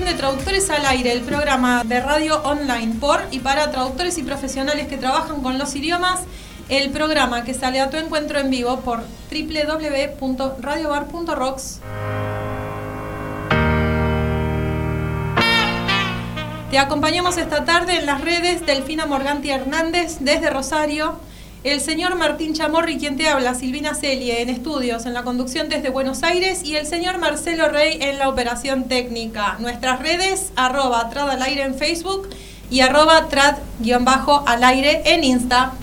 de Traductores al Aire, el programa de radio online por y para traductores y profesionales que trabajan con los idiomas, el programa que sale a tu encuentro en vivo por www.radiobar.rocks. Te acompañamos esta tarde en las redes Delfina Morganti Hernández desde Rosario el señor Martín Chamorri, quien te habla, Silvina Celie, en estudios, en la conducción desde Buenos Aires, y el señor Marcelo Rey en la operación técnica. Nuestras redes, arroba trad al aire en Facebook y arroba trad-al aire en Insta.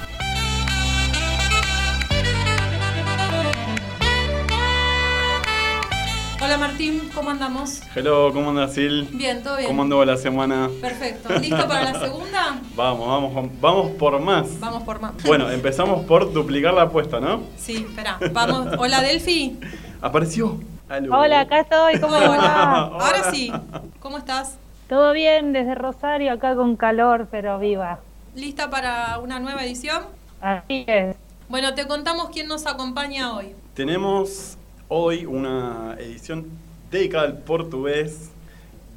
Hola Martín, ¿cómo andamos? Hello, ¿cómo andas, Sil? Bien, todo bien. ¿Cómo andó la semana? Perfecto. ¿Listo para la segunda? Vamos, vamos, vamos por más. Vamos por más. Bueno, empezamos por duplicar la apuesta, ¿no? Sí, espera. Vamos. Hola, Delphi. Apareció. Hola, acá estoy. ¿Cómo Hola. Ahora sí. ¿Cómo estás? Todo bien, desde Rosario, acá con calor, pero viva. ¿Lista para una nueva edición? Así es. Bueno, te contamos quién nos acompaña hoy. Tenemos hoy una edición dedicada al portugués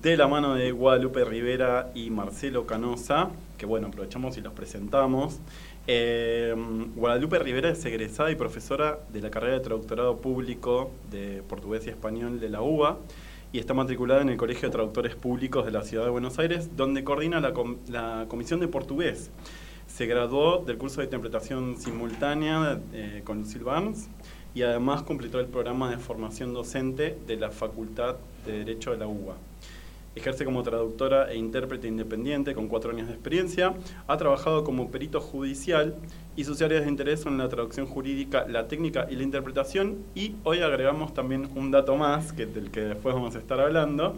de la mano de Guadalupe Rivera y Marcelo Canosa, que bueno, aprovechamos y los presentamos. Eh, Guadalupe Rivera es egresada y profesora de la carrera de traductorado público de portugués y español de la UBA y está matriculada en el Colegio de Traductores Públicos de la Ciudad de Buenos Aires, donde coordina la, Comisión de Portugués. Se graduó del curso de interpretación simultánea eh, con Lucille Barnes y además completó el programa de formación docente de la Facultad de Derecho de la UBA. Ejerce como traductora e intérprete independiente con cuatro años de experiencia. Ha trabajado como perito judicial y sus áreas de interés son la traducción jurídica, la técnica y la interpretación. Y hoy agregamos también un dato más, que, del que después vamos a estar hablando,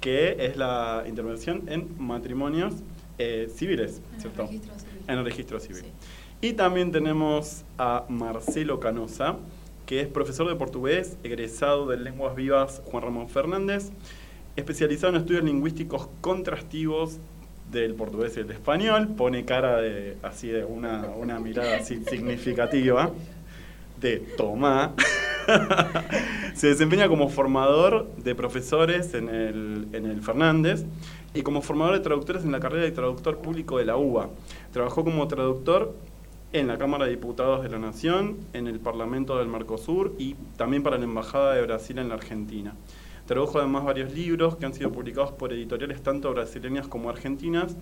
que es la intervención en matrimonios eh, civiles, En ¿cierto? el registro civil. En el registro civil. Sí. Y también tenemos a Marcelo Canosa, que es profesor de portugués, egresado de Lenguas Vivas Juan Ramón Fernández, especializado en estudios lingüísticos contrastivos del portugués y el español, pone cara de así de una, una mirada así significativa de Tomá. Se desempeña como formador de profesores en el, en el Fernández y como formador de traductores en la carrera de traductor público de la UBA. Trabajó como traductor en la Cámara de Diputados de la Nación, en el Parlamento del Mercosur y también para la Embajada de Brasil en la Argentina. Tradujo además varios libros que han sido publicados por editoriales tanto brasileñas como argentinas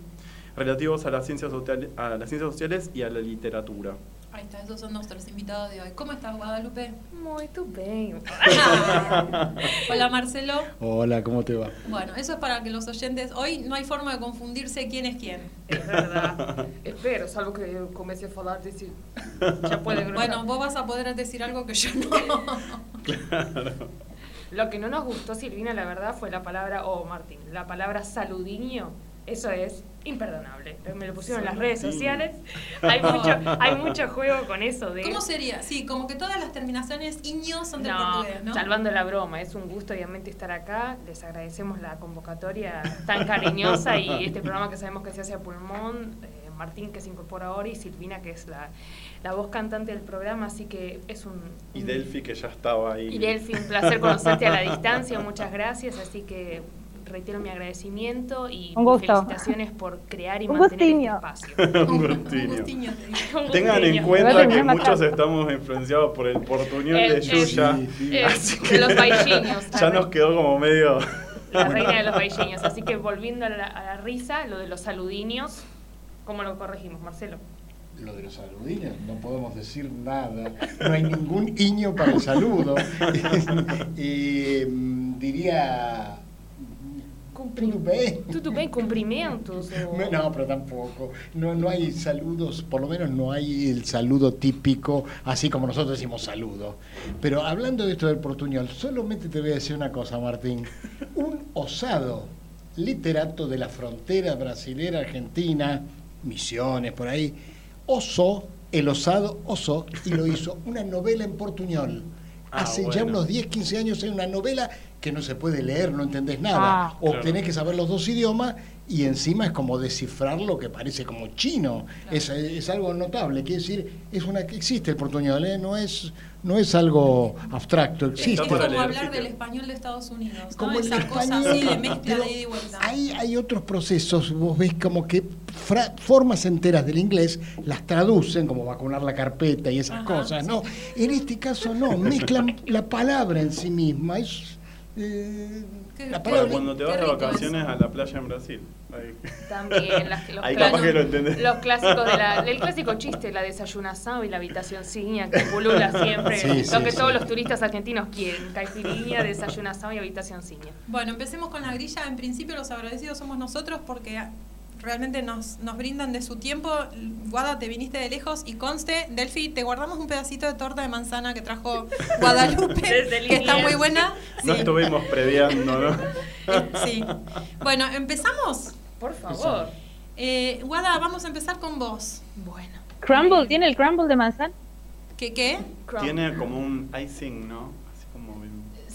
relativos a las ciencias, social- a las ciencias sociales y a la literatura. Ahí está, esos son nuestros invitados de hoy. ¿Cómo estás, Guadalupe? Muito bem. Hola, Marcelo. Hola, ¿cómo te va? Bueno, eso es para que los oyentes. Hoy no hay forma de confundirse quién es quién. É verdade. Espero, salvo que eu comece a desse. Já pode grunhar. Bueno, vos vas a poder decir algo que yo no. Lo que no nos gustó, Silvina, la verdad, fue la palabra, o Martín, la palabra saludiño. Eso es imperdonable. Me lo pusieron en las redes sociales. Hay mucho, hay mucho juego con eso de. ¿Cómo sería? Sí, como que todas las terminaciones iño son del No, portugués, ¿no? salvando la broma, es un gusto obviamente estar acá, les agradecemos la convocatoria tan cariñosa y este programa que sabemos que se hace a pulmón, eh, Martín que se incorpora ahora y Silvina que es la, la voz cantante del programa, así que es un... Y Delphi, que ya estaba ahí. Y Delphi, un placer conocerte a la distancia, muchas gracias, así que reitero mi agradecimiento y Un mis gusto. felicitaciones por crear y Un mantener gustiño. este espacio. Un Un Tengan en cuenta que muchos estamos influenciados por el portuñol de Yuya. Sí, sí. Eh, Así de que los bailliños. ya nos quedó como medio. La reina de los bailliños. Así que volviendo a la, a la risa, lo de los saludiños, ¿cómo lo corregimos, Marcelo? Lo de los saludinos, no podemos decir nada. No hay ningún iño para el saludo. y mm, diría. Cumprim- bem. Tudo bem, cumprimentos? o- No, no, pero tampoco. No, no hay saludos, por lo menos no hay el saludo típico, así como nosotros decimos saludo. Pero hablando de esto del portuñol, solamente te voy a decir una cosa, Martín. Un osado literato de la frontera brasilera argentina, Misiones, por ahí, osó, el osado osó y lo hizo una novela en portuñol. Ah, Hace ya unos 10, 15 años hay una novela que no se puede leer, no entendés nada. Ah. o Claro. tenés que saber los dos idiomas y encima es como descifrar lo que parece como chino. Es, es algo notable, quiere decir, es una que existe el portuñol, ¿eh? no, es, no es algo abstracto, Es existe. para como hablar sitio. del español de Estados Unidos, ¿no? Como el Esa cosa español, así de mezcla de ida y vuelta. Hay, hay otros procesos, vos ves como que fra- formas enteras del inglés las traducen, como vacunar la carpeta y esas Ajá, cosas, ¿no? En este caso no, mezclan la palabra en sí misma. Es, eh, Palabra- cuando te vas de vacaciones a la playa en Brasil. Ahí. También las, los, Ahí clásicos- capaz que lo entendés. los clásicos de la, el clásico chiste, la desayunazado y la habitación ciña, que pulula siempre, Sí, lo sí, que sí. todos los turistas argentinos quieren, caipirinha, desayunazado y habitación ciña. Bueno, empecemos con la grilla. En principio los agradecidos somos nosotros porque realmente nos, nos brindan de su tiempo. Guada, te viniste de lejos y conste, Delphi, te guardamos un pedacito de torta de manzana que trajo Guadalupe, Desde que está muy buena. No estuvimos previando, ¿no? sí. Bueno, empezamos. Por favor. Eh, Guada, vamos a empezar con vos. Bueno. Crumble, ¿tiene el crumble de manzana? ¿Qué qué? Tiene como un icing, ¿no?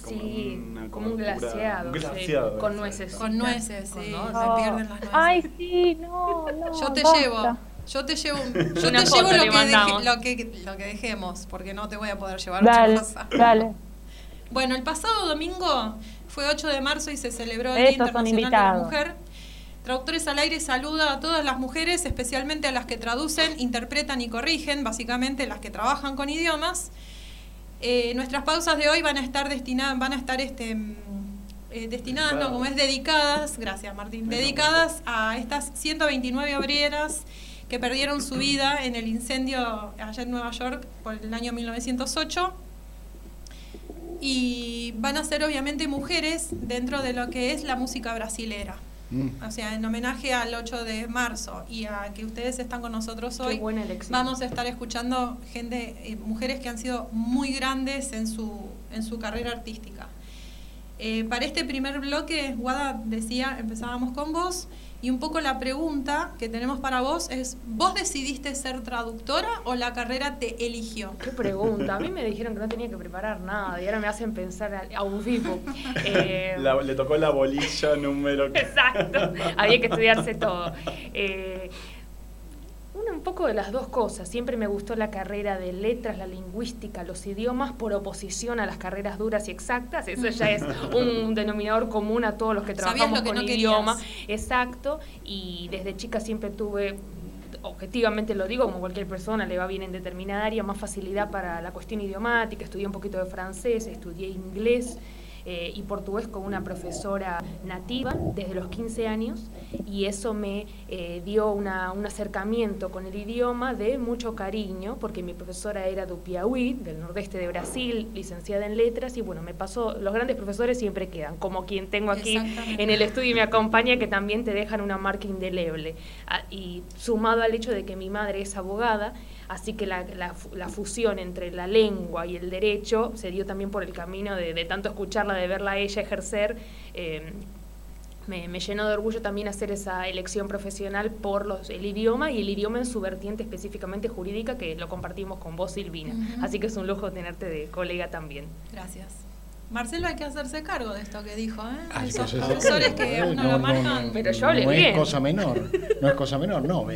Como, Sí, una como un glaseado, un sí, glaseado, con nueces. Con nueces, Con sí. Se pierden las nueces. Ay, sí, no, no. Yo te basta. llevo. Yo te llevo, yo te llevo le lo que, deje- lo, que, lo que dejemos, porque no te voy a poder llevar Dale, otra cosa. dale. Bueno, el pasado domingo fue 8 de marzo y se celebró el Día Internacional de la invitados. Mujer. Traductores al aire saluda a todas las mujeres, especialmente a las que traducen, interpretan y corrigen, básicamente las que trabajan con idiomas. Eh, nuestras pausas de hoy van a estar destinadas, van a estar este, mm, eh, destinadas, no, como es dedicadas, gracias Martín, dedicadas a estas 129 obreras que perdieron su vida en el incendio allá en Nueva York por el año 1908 y van a ser obviamente mujeres dentro de lo que es la música brasilera. Mm. O sea, en homenaje al 8 de marzo y a que ustedes están con nosotros Qué hoy, buena elección. vamos a estar escuchando gente, eh, mujeres que han sido muy grandes en su, en su carrera artística. Eh, para este primer bloque, Guada decía, empezábamos con vos, y un poco la pregunta que tenemos para vos es, ¿vos decidiste ser traductora o la carrera te eligió? Qué pregunta. A mí me dijeron que no tenía que preparar nada y ahora me hacen pensar a, un vivo. Eh, La- le tocó la bolilla número... Exacto, había que estudiarse todo. Eh, una, un poco de las dos cosas. Siempre me gustó la carrera de letras, la lingüística, los idiomas, por oposición a las carreras duras y exactas. Eso ya es un denominador común a todos los que trabajamos lo que con no querías. idioma. Exacto, y desde chica siempre tuve objetivamente lo digo, como cualquier persona le va bien en determinada área, más facilidad para la cuestión idiomática, estudié un poquito de francés, estudié inglés eh, y portugués con una profesora nativa desde los 15 años y eso me eh, dio una- un acercamiento con el idioma de mucho cariño, porque mi profesora era Piauí, del nordeste de Brasil, licenciada en letras y bueno, me pasó, los grandes profesores siempre quedan, como quien tengo aquí en el estudio y me acompaña, que también te dejan una marca indeleble. Ah, Y sumado al hecho de que mi madre es abogada, así que la, la fu- la fusión entre la lengua y el derecho se dio también por el camino de, de tanto escucharla, de verla a ella ejercer. eh, me, me llenó de orgullo también hacer esa elección profesional por los, el idioma y el idioma en su vertiente específicamente jurídica, que lo compartimos con vos, Silvina. Así que es un lujo tenerte de colega también. Gracias. Marcelo hay que hacerse cargo de esto que dijo, ¿eh? Esos profesores que No, lo marcan. no, Pero yo hablé no bien. es cosa menor, no es cosa menor, no.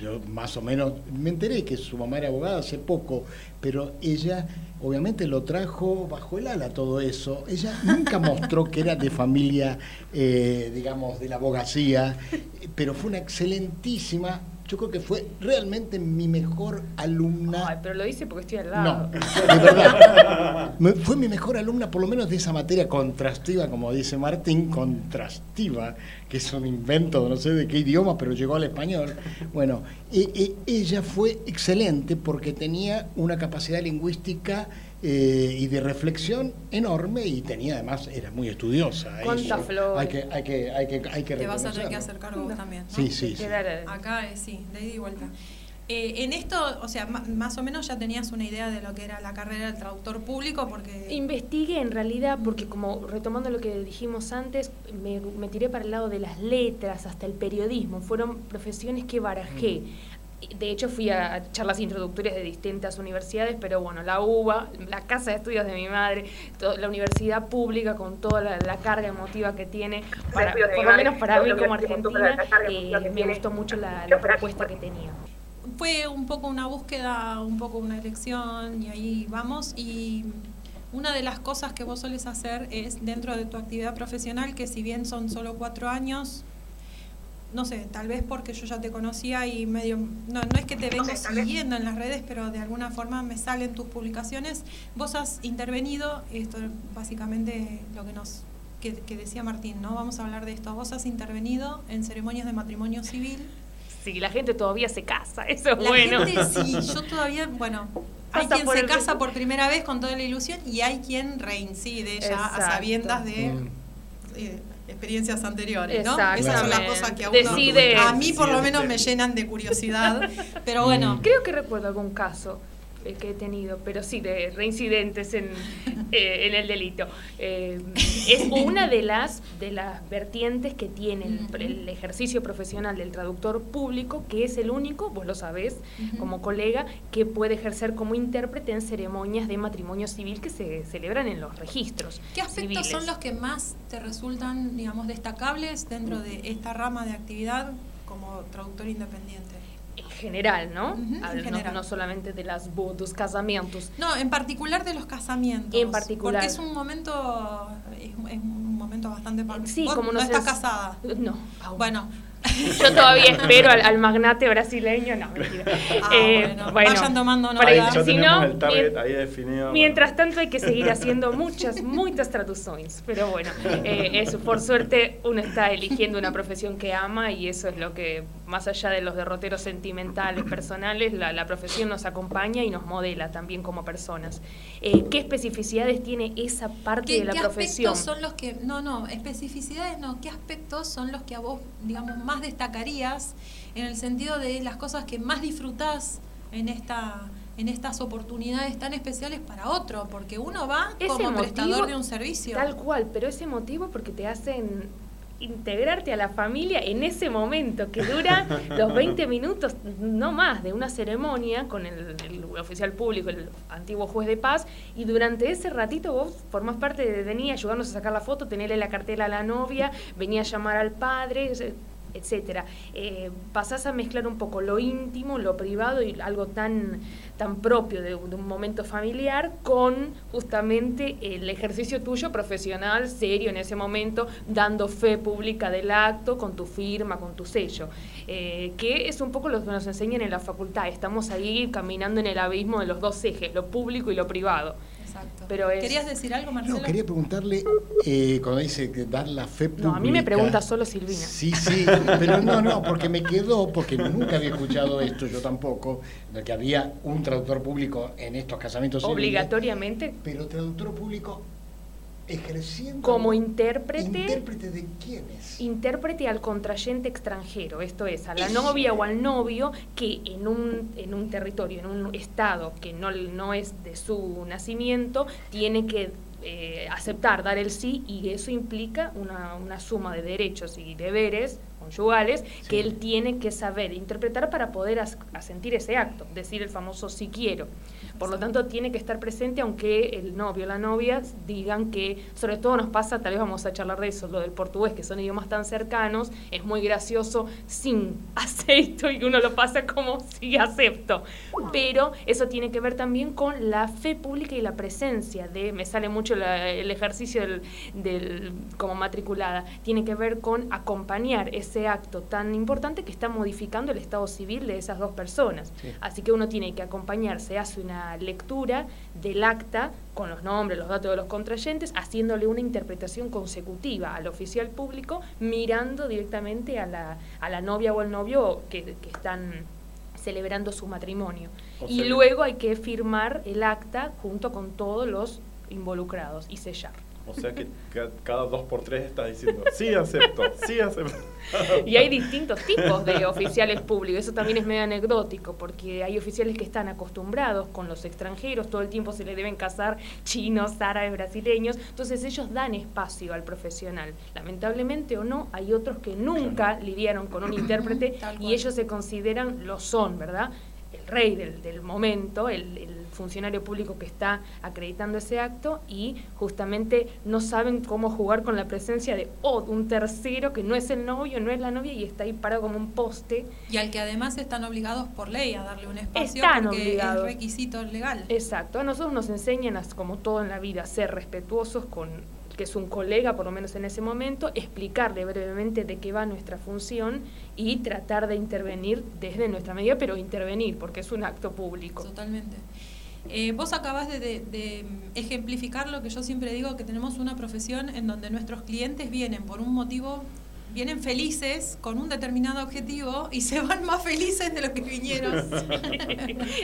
Yo más o menos me enteré que su mamá era abogada hace poco, pero ella obviamente lo trajo bajo el ala todo eso. Ella nunca mostró que era de familia, eh, digamos, de la abogacía, pero fue una excelentísima. Yo creo que fue realmente mi mejor alumna. Ay, pero lo dice porque estoy al No, lado. de verdad. Fue mi mejor alumna, por lo menos de esa materia contrastiva, como dice Martín, contrastiva, que es un invento, no sé de qué idioma, pero llegó al español. Bueno, ella fue excelente porque tenía una capacidad lingüística eh, y de reflexión enorme y tenía además, era muy estudiosa. Cuánta eso flor. Hay que, hay que, hay que, hay que Te vas a tener que hacer cargo vos también. ¿no? Sí, sí, sí. Eh, Acá eh, sí, de ida y vuelta. Eh, en esto, o sea, más o menos ya tenías una idea de lo que era la carrera del traductor público, porque Investigué en realidad, porque como retomando lo que dijimos antes, me, me tiré para el lado de las letras, hasta el periodismo, fueron profesiones que barajé. De hecho, fui a charlas introductorias de distintas universidades, pero bueno, la UBA, la casa de estudios de mi madre, la universidad pública con toda la, carga emotiva que tiene, para, por lo menos para mí como argentina, eh, me gustó mucho la, propuesta que tenía fue un poco una búsqueda, un poco una elección y ahí vamos. Y una de las cosas que vos soles hacer es dentro de tu actividad profesional, que si bien son solo cuatro años, no sé, tal vez porque yo ya te conocía y medio, no, no es que te vengo siguiendo en las redes, pero de alguna forma me salen tus publicaciones. Vos has intervenido, esto es básicamente lo que nos que, decía Martín, ¿no? Vamos a hablar de esto. Vos has intervenido en ceremonias de matrimonio civil. Sí, la gente todavía se casa, eso es la bueno. Gente, sí, yo todavía, bueno, hay quien se casa por primera vez con toda la ilusión y hay quien reincide ya a sabiendas de... Mm. Eh, experiencias anteriores, ¿no? Esas son las cosas que a uno, a mí por lo menos me llenan de curiosidad, pero bueno. Creo que recuerdo algún caso eh, que he tenido, pero sí de reincidentes en, eh, en el delito. Eh, es una de las, de las vertientes que tiene el, ejercicio profesional del traductor público, que es el único, vos lo sabés como colega, que puede ejercer como intérprete en ceremonias de matrimonio civil que se celebran en los registros. ¿Qué aspectos son los que más te resultan, digamos, destacables dentro de esta rama de actividad como traductor independiente? General, ¿no? ¿no? solamente de las bodas, casamientos. No, en particular de los casamientos. En particular. Porque es un momento, es, un momento bastante... Sí, como no, estás casada. No. Bueno, yo todavía espero al, magnate brasileño, no, mentira. Ah, eh, bueno, vayan tomando nota. si no, el target ahí definido. Mientras tanto hay que seguir haciendo muchas, muchas traducciones, pero bueno, eh, eso, por suerte uno está eligiendo una profesión que ama y eso es lo que, más allá de los derroteros sentimentales, personales, la, la profesión nos acompaña y nos modela también como personas. Eh, ¿Qué especificidades tiene esa parte de la profesión? ¿Qué aspectos son los que, no, no, especificidades no, ¿qué aspectos son los que a vos, digamos, más destacarías en el sentido de las cosas que más disfrutás en esta en estas oportunidades tan especiales para otro, porque uno va como prestador de un servicio. Tal cual, pero ese motivo porque te hacen integrarte a la familia en ese momento que dura los 20 minutos, no más, de una ceremonia con el, oficial público, el antiguo juez de paz, y durante ese ratito vos formás parte de venir ayudarnos a sacar la foto, tenerle la cartela a la novia, venía a llamar al padre, etcétera. Eh, pasás a mezclar un poco lo íntimo, lo privado y algo tan, tan propio de, un momento familiar con justamente el ejercicio tuyo profesional, serio en ese momento, dando fe pública del acto, con tu firma, con tu sello. Eh, que es un poco lo que nos enseñan en la facultad. Estamos ahí caminando en el abismo de los dos ejes, lo público y lo privado. Pero ¿Querías decir algo, Marcelo? No, quería preguntarle, eh, cuando dice que dar la fe pública... No, a mí me pregunta solo Silvina. Sí, sí, pero no, no, porque me quedó, porque nunca había escuchado esto, yo tampoco, de que había un traductor público en estos casamientos Obligatoriamente. pero traductor público ejerciendo como intérprete intérprete de quiénes intérprete al contrayente extranjero esto es a la novia o al novio que en un en un territorio en un estado que no no es de su nacimiento tiene que eh, aceptar dar el sí y eso implica una, una suma de derechos y deberes conyugales que él tiene que saber interpretar para poder asentir ese acto, decir el famoso sí quiero. Por lo tanto, tiene que estar presente aunque el novio o la novia digan que, sobre todo nos pasa, tal vez vamos a charlar de eso, lo del portugués, que son idiomas tan cercanos, es muy gracioso sin aceito y uno lo pasa como si acepto. Pero eso tiene que ver también con la fe pública y la presencia de, me sale mucho el ejercicio del, como matriculada, tiene que ver con acompañar ese acto tan importante que está modificando el estado civil de esas dos personas. Así que uno tiene que acompañarse, hace una lectura del acta con los nombres, los datos de los contrayentes, haciéndole una interpretación consecutiva al oficial público, mirando directamente a la, a la novia o al novio que, están celebrando su matrimonio. y luego hay que firmar el acta junto con todos los involucrados y sellar. O sea que cada dos por tres estás diciendo, sí acepto, sí acepto. Y hay distintos tipos de oficiales públicos, eso también es medio anecdótico, porque hay oficiales que están acostumbrados con los extranjeros, todo el tiempo se les deben casar chinos, árabes, brasileños, entonces ellos dan espacio al profesional. Lamentablemente o no, hay otros que nunca lidiaron con un intérprete y ellos se consideran, lo son, ¿verdad? Rey del, del momento, el, el funcionario público que está acreditando ese acto y justamente no saben cómo jugar con la presencia de un tercero que no es el novio, no es la novia y está ahí parado como un poste. Y al que además están obligados por ley a darle un espacio están porque obligados. es requisito legal. Exacto, a nosotros nos enseñan, a, como todo en la vida, a ser respetuosos con que es un colega, por lo menos en ese momento, explicarle brevemente de qué va nuestra función y tratar de intervenir desde nuestra medida, pero intervenir, porque es un acto público. Totalmente. Eh, vos acabas de, de, de, ejemplificar lo que yo siempre digo, que tenemos una profesión en donde nuestros clientes vienen por un motivo, vienen felices con un determinado objetivo y se van más felices de lo que vinieron.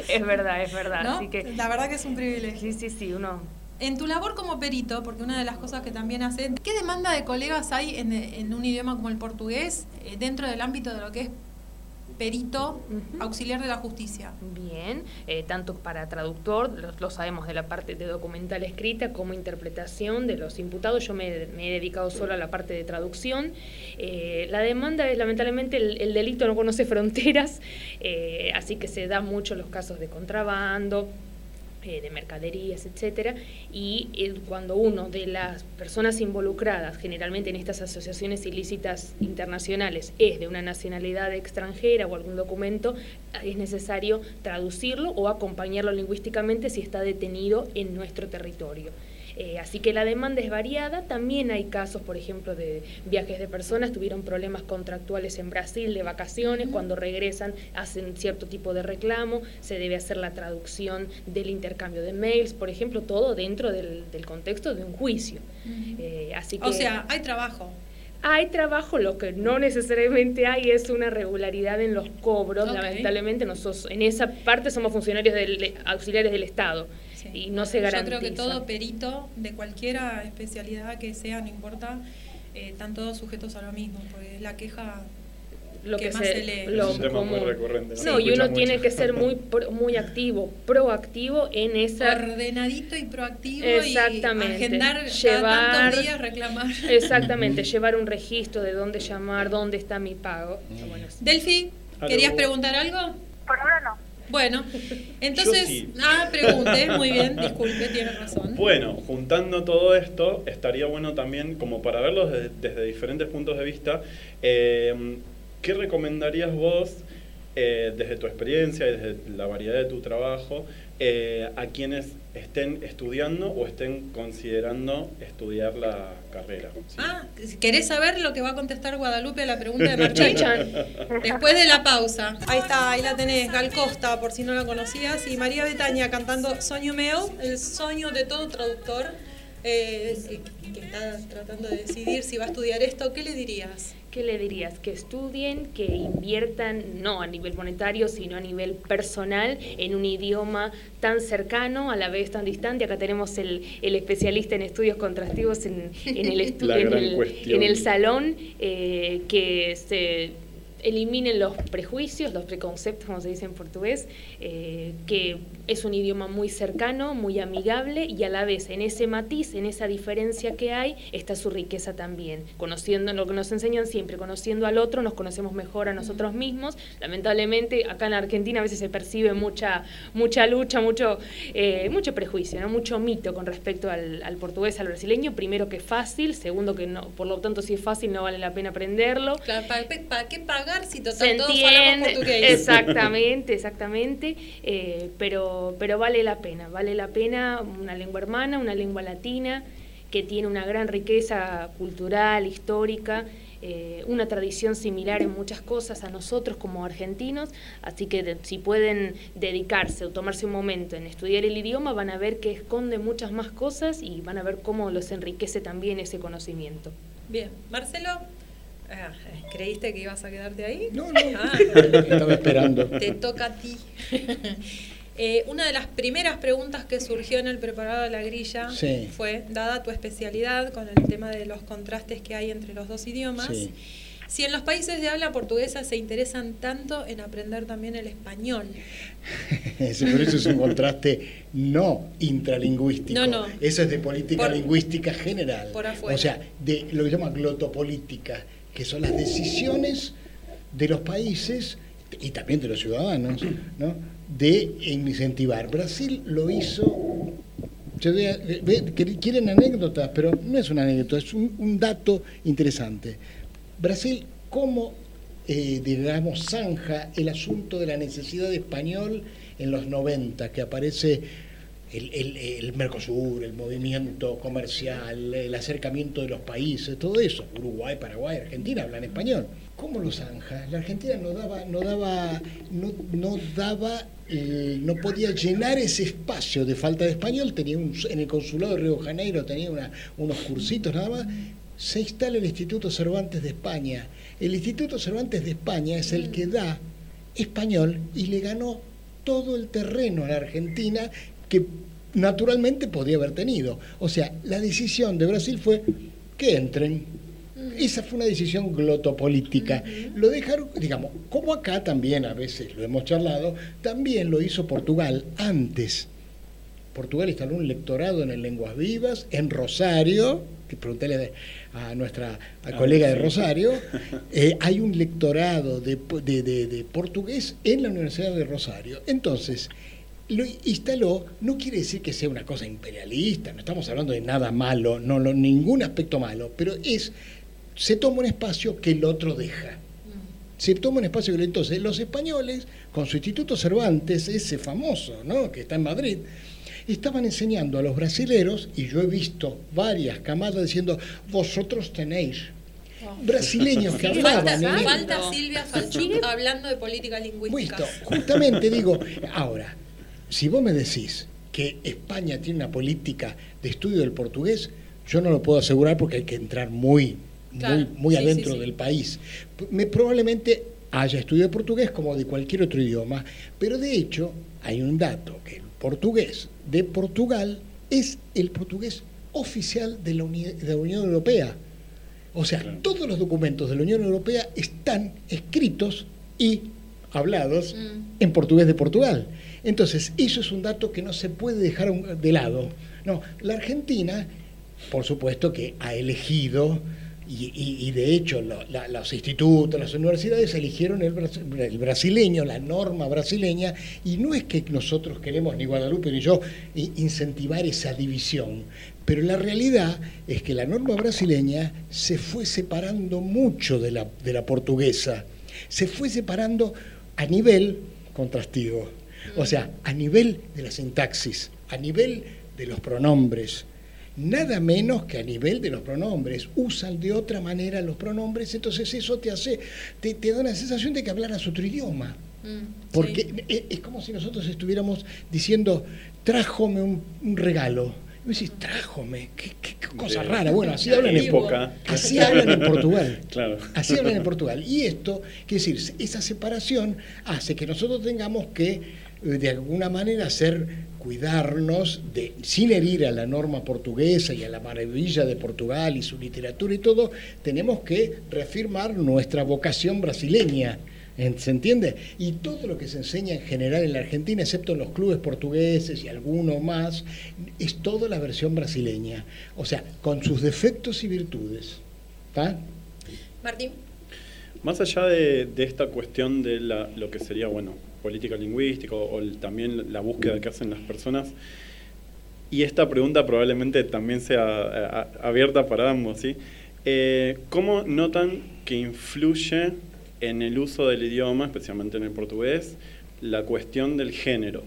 es verdad, es verdad. ¿No? Así que, La verdad que es un privilegio. sí, sí, sí, uno En tu labor como perito, porque una de las cosas que también haces, ¿qué demanda de colegas hay en, en un idioma como el portugués eh, dentro del ámbito de lo que es perito auxiliar de la justicia? Bien, eh, tanto para traductor, lo, lo sabemos de la parte de documental escrita, como interpretación de los imputados. Yo me, me he dedicado solo a la parte de traducción. Eh, la demanda es, lamentablemente, el, el delito no conoce fronteras, eh, así que se dan mucho los casos de contrabando, eh, de mercaderías, etcétera, y eh, cuando uno de las personas involucradas, generalmente en estas asociaciones ilícitas internacionales, es de una nacionalidad extranjera o algún documento, es necesario traducirlo o acompañarlo lingüísticamente si está detenido en nuestro territorio. Eh, así que la demanda es variada. También hay casos, por ejemplo, de viajes de personas, tuvieron problemas contractuales en Brasil de vacaciones, cuando regresan hacen cierto tipo de reclamo, se debe hacer la traducción del intercambio de mails, por ejemplo, todo dentro del, del contexto de un juicio. Eh, así que O sea, hay trabajo. hay trabajo, lo que no necesariamente hay es una regularidad en los cobros. Lamentablemente nosotros en esa parte somos funcionarios del, auxiliares del Estado Sí. y no se Yo garantiza. creo que todo perito, de cualquiera especialidad que sea, no importa, eh, están todos sujetos a lo mismo, porque es la queja lo que que, más se, se lee. lo Es un tema muy recurrente, ¿no? Y uno tiene que ser muy pro- muy activo, proactivo en esa ordenadito y proactivo Exactamente. y agendar cada Llevar- tantos días, reclamar. exactamente llevar un registro de dónde llamar, dónde está mi pago. Bueno, sí. Delphi, Aló. ¿querías preguntar algo? Por ahora no. Bueno, entonces, sí. ah, pregunte, muy bien, disculpe, tiene razón. Bueno, juntando todo esto, estaría bueno también, como para verlo desde, desde diferentes puntos de vista, eh, ¿qué recomendarías vos, eh, desde tu experiencia y desde la variedad de tu trabajo, eh, a quienes estén estudiando o estén considerando estudiar la carrera? ¿sí? Ah, ¿querés saber lo que va a contestar Guadalupe a la pregunta de Martín? Después de la pausa. Ahí está, ahí la tenés, Gal Costa, por si no la conocías, y María Betania cantando Sueño Meo, el sueño de todo traductor eh, que está tratando de decidir si va a estudiar esto. ¿Qué le dirías? ¿Qué le dirías? Que estudien, que inviertan, no a nivel monetario, sino a nivel personal, en un idioma tan cercano, a la vez tan distante. Acá tenemos el, el especialista en estudios contrastivos en, en el, en el salón, eh, que se eliminen los prejuicios, los preconceptos, como se dice en portugués, eh, que es un idioma muy cercano, muy amigable y a la vez en ese matiz, en esa diferencia que hay, está su riqueza también. Conociendo lo que nos enseñan siempre, conociendo al otro, nos conocemos mejor a nosotros mismos. Lamentablemente, acá en Argentina a veces se percibe mucha, mucha lucha, mucho, eh, mucho prejuicio, ¿no? mucho mito con respecto al, al portugués, al brasileño. Primero que es fácil, segundo que no, por lo tanto si es fácil no vale la pena aprenderlo. Claro, ¿Para, para qué pagar si Se total todos hablamos portugués? exactamente, exactamente, eh, pero, pero vale la pena, vale la pena una lengua hermana, una lengua latina, que tiene una gran riqueza cultural, histórica, eh, una tradición similar en muchas cosas a nosotros como argentinos, así que de- si pueden dedicarse o tomarse un momento en estudiar el idioma, van a ver que esconde muchas más cosas y van a ver cómo los enriquece también ese conocimiento. Bien, Marcelo, ah, ¿creíste que ibas a quedarte ahí? No, no. Ah, Estaba esperando. te toca a ti. Eh, una de las primeras preguntas que surgió en el preparado de la grilla Sí. fue, dada tu especialidad con el tema de los contrastes que hay entre los dos idiomas, Sí. si en los países de habla portuguesa se interesan tanto en aprender también el español. Ese- Por eso es un contraste no intralingüístico. No, no. Eso es de política Por- lingüística general. por afuera. O sea, de lo que se llama glotopolítica, que son las decisiones de los países y también de los ciudadanos, ¿no? de incentivar. Brasil lo hizo. a- ve- quieren anécdotas, pero no es una anécdota, es un, un dato interesante. Brasil, ¿cómo, eh, digamos, zanja el asunto de la necesidad de español en los 90, que aparece el, el- el Mercosur, el movimiento comercial, el acercamiento de los países, todo eso, Uruguay, Paraguay, Argentina hablan español. ¿Cómo lo zanja? La Argentina no daba, no daba, no, no daba, eh, no podía llenar ese espacio de falta de español. Tenía un, en el consulado de Río de Janeiro tenía una- unos cursitos nada más. Se instala el Instituto Cervantes de España. El Instituto Cervantes de España es el que da español y le ganó todo el terreno a la Argentina que naturalmente podía haber tenido. O sea, la decisión de Brasil fue que entren. Esa fue una decisión glotopolítica. Lo dejaron, digamos, como acá también a veces lo hemos charlado, también lo hizo Portugal antes. Portugal instaló un lectorado en el Lenguas Vivas, en Rosario, que preguntéle a nuestra a Ah, colega de. Rosario, eh, hay un lectorado de, de- de- de portugués en la Universidad de Rosario. Entonces, lo instaló, no quiere decir que sea una cosa imperialista, no estamos hablando de nada malo, no, no, ningún aspecto malo, pero es, se toma un espacio que el otro deja. Se toma un espacio que entonces los españoles, con su Instituto Cervantes, ese famoso, ¿no? que está en Madrid, estaban enseñando a los brasileros, y yo he visto varias camadas diciendo, vosotros tenéis brasileños que Falta, hablaban en falta Silvia Falchuk hablando de política lingüística. Visto, justamente digo, ahora, si vos me decís que España tiene una política de estudio del portugués, yo no lo puedo asegurar porque hay que entrar muy, Claro, muy, muy sí, adentro sí, sí. del país. Me, probablemente haya estudio de portugués como de cualquier otro idioma, pero de hecho hay un dato, que el portugués de Portugal es el portugués oficial de la, Uni- de la Unión Europea. O sea, Claro. todos los documentos de la Unión Europea están escritos y hablados Mm. en portugués de Portugal. Entonces, eso es un dato que no se puede dejar de lado. No, la Argentina, por supuesto que ha elegido, y, de hecho los institutos, las universidades eligieron el, el brasileño, la norma brasileña, y no es que nosotros queremos, ni Guadalupe ni yo, incentivar esa división, pero la realidad es que la norma brasileña se fue separando mucho de la, de la portuguesa, se fue separando a nivel contrastivo, o sea, a nivel de la sintaxis, a nivel de los pronombres, nada menos que a nivel de los pronombres. Usan de otra manera los pronombres, entonces eso te hace, te, te da una sensación de que hablaras otro idioma. Mm, Porque sí. es, es como si nosotros estuviéramos diciendo, trájome un, un regalo. Y vos decís, trájome, qué, qué- qué cosa De- rara. Bueno, así hablan en época. Así hablan en Portugal. Claro. Así hablan en Portugal. Y esto, quiere decir, esa separación hace que nosotros tengamos que, de alguna manera, hacer cuidarnos, de, sin herir a la norma portuguesa y a la maravilla de Portugal y su literatura y todo, tenemos que reafirmar nuestra vocación brasileña. ¿en- ¿Se entiende? Y todo lo que se enseña en general en la Argentina, excepto en los clubes portugueses y alguno más, es toda la versión brasileña. O sea, con sus defectos y virtudes. ¿Está? Martín. Más allá de, de esta cuestión de la- lo que sería, bueno, política lingüística o, el- también la búsqueda que hacen las personas, y esta pregunta probablemente también sea a- a- abierta para ambos, ¿sí? Eh, ¿Cómo notan que influye en el uso del idioma, especialmente en el portugués, la cuestión del género?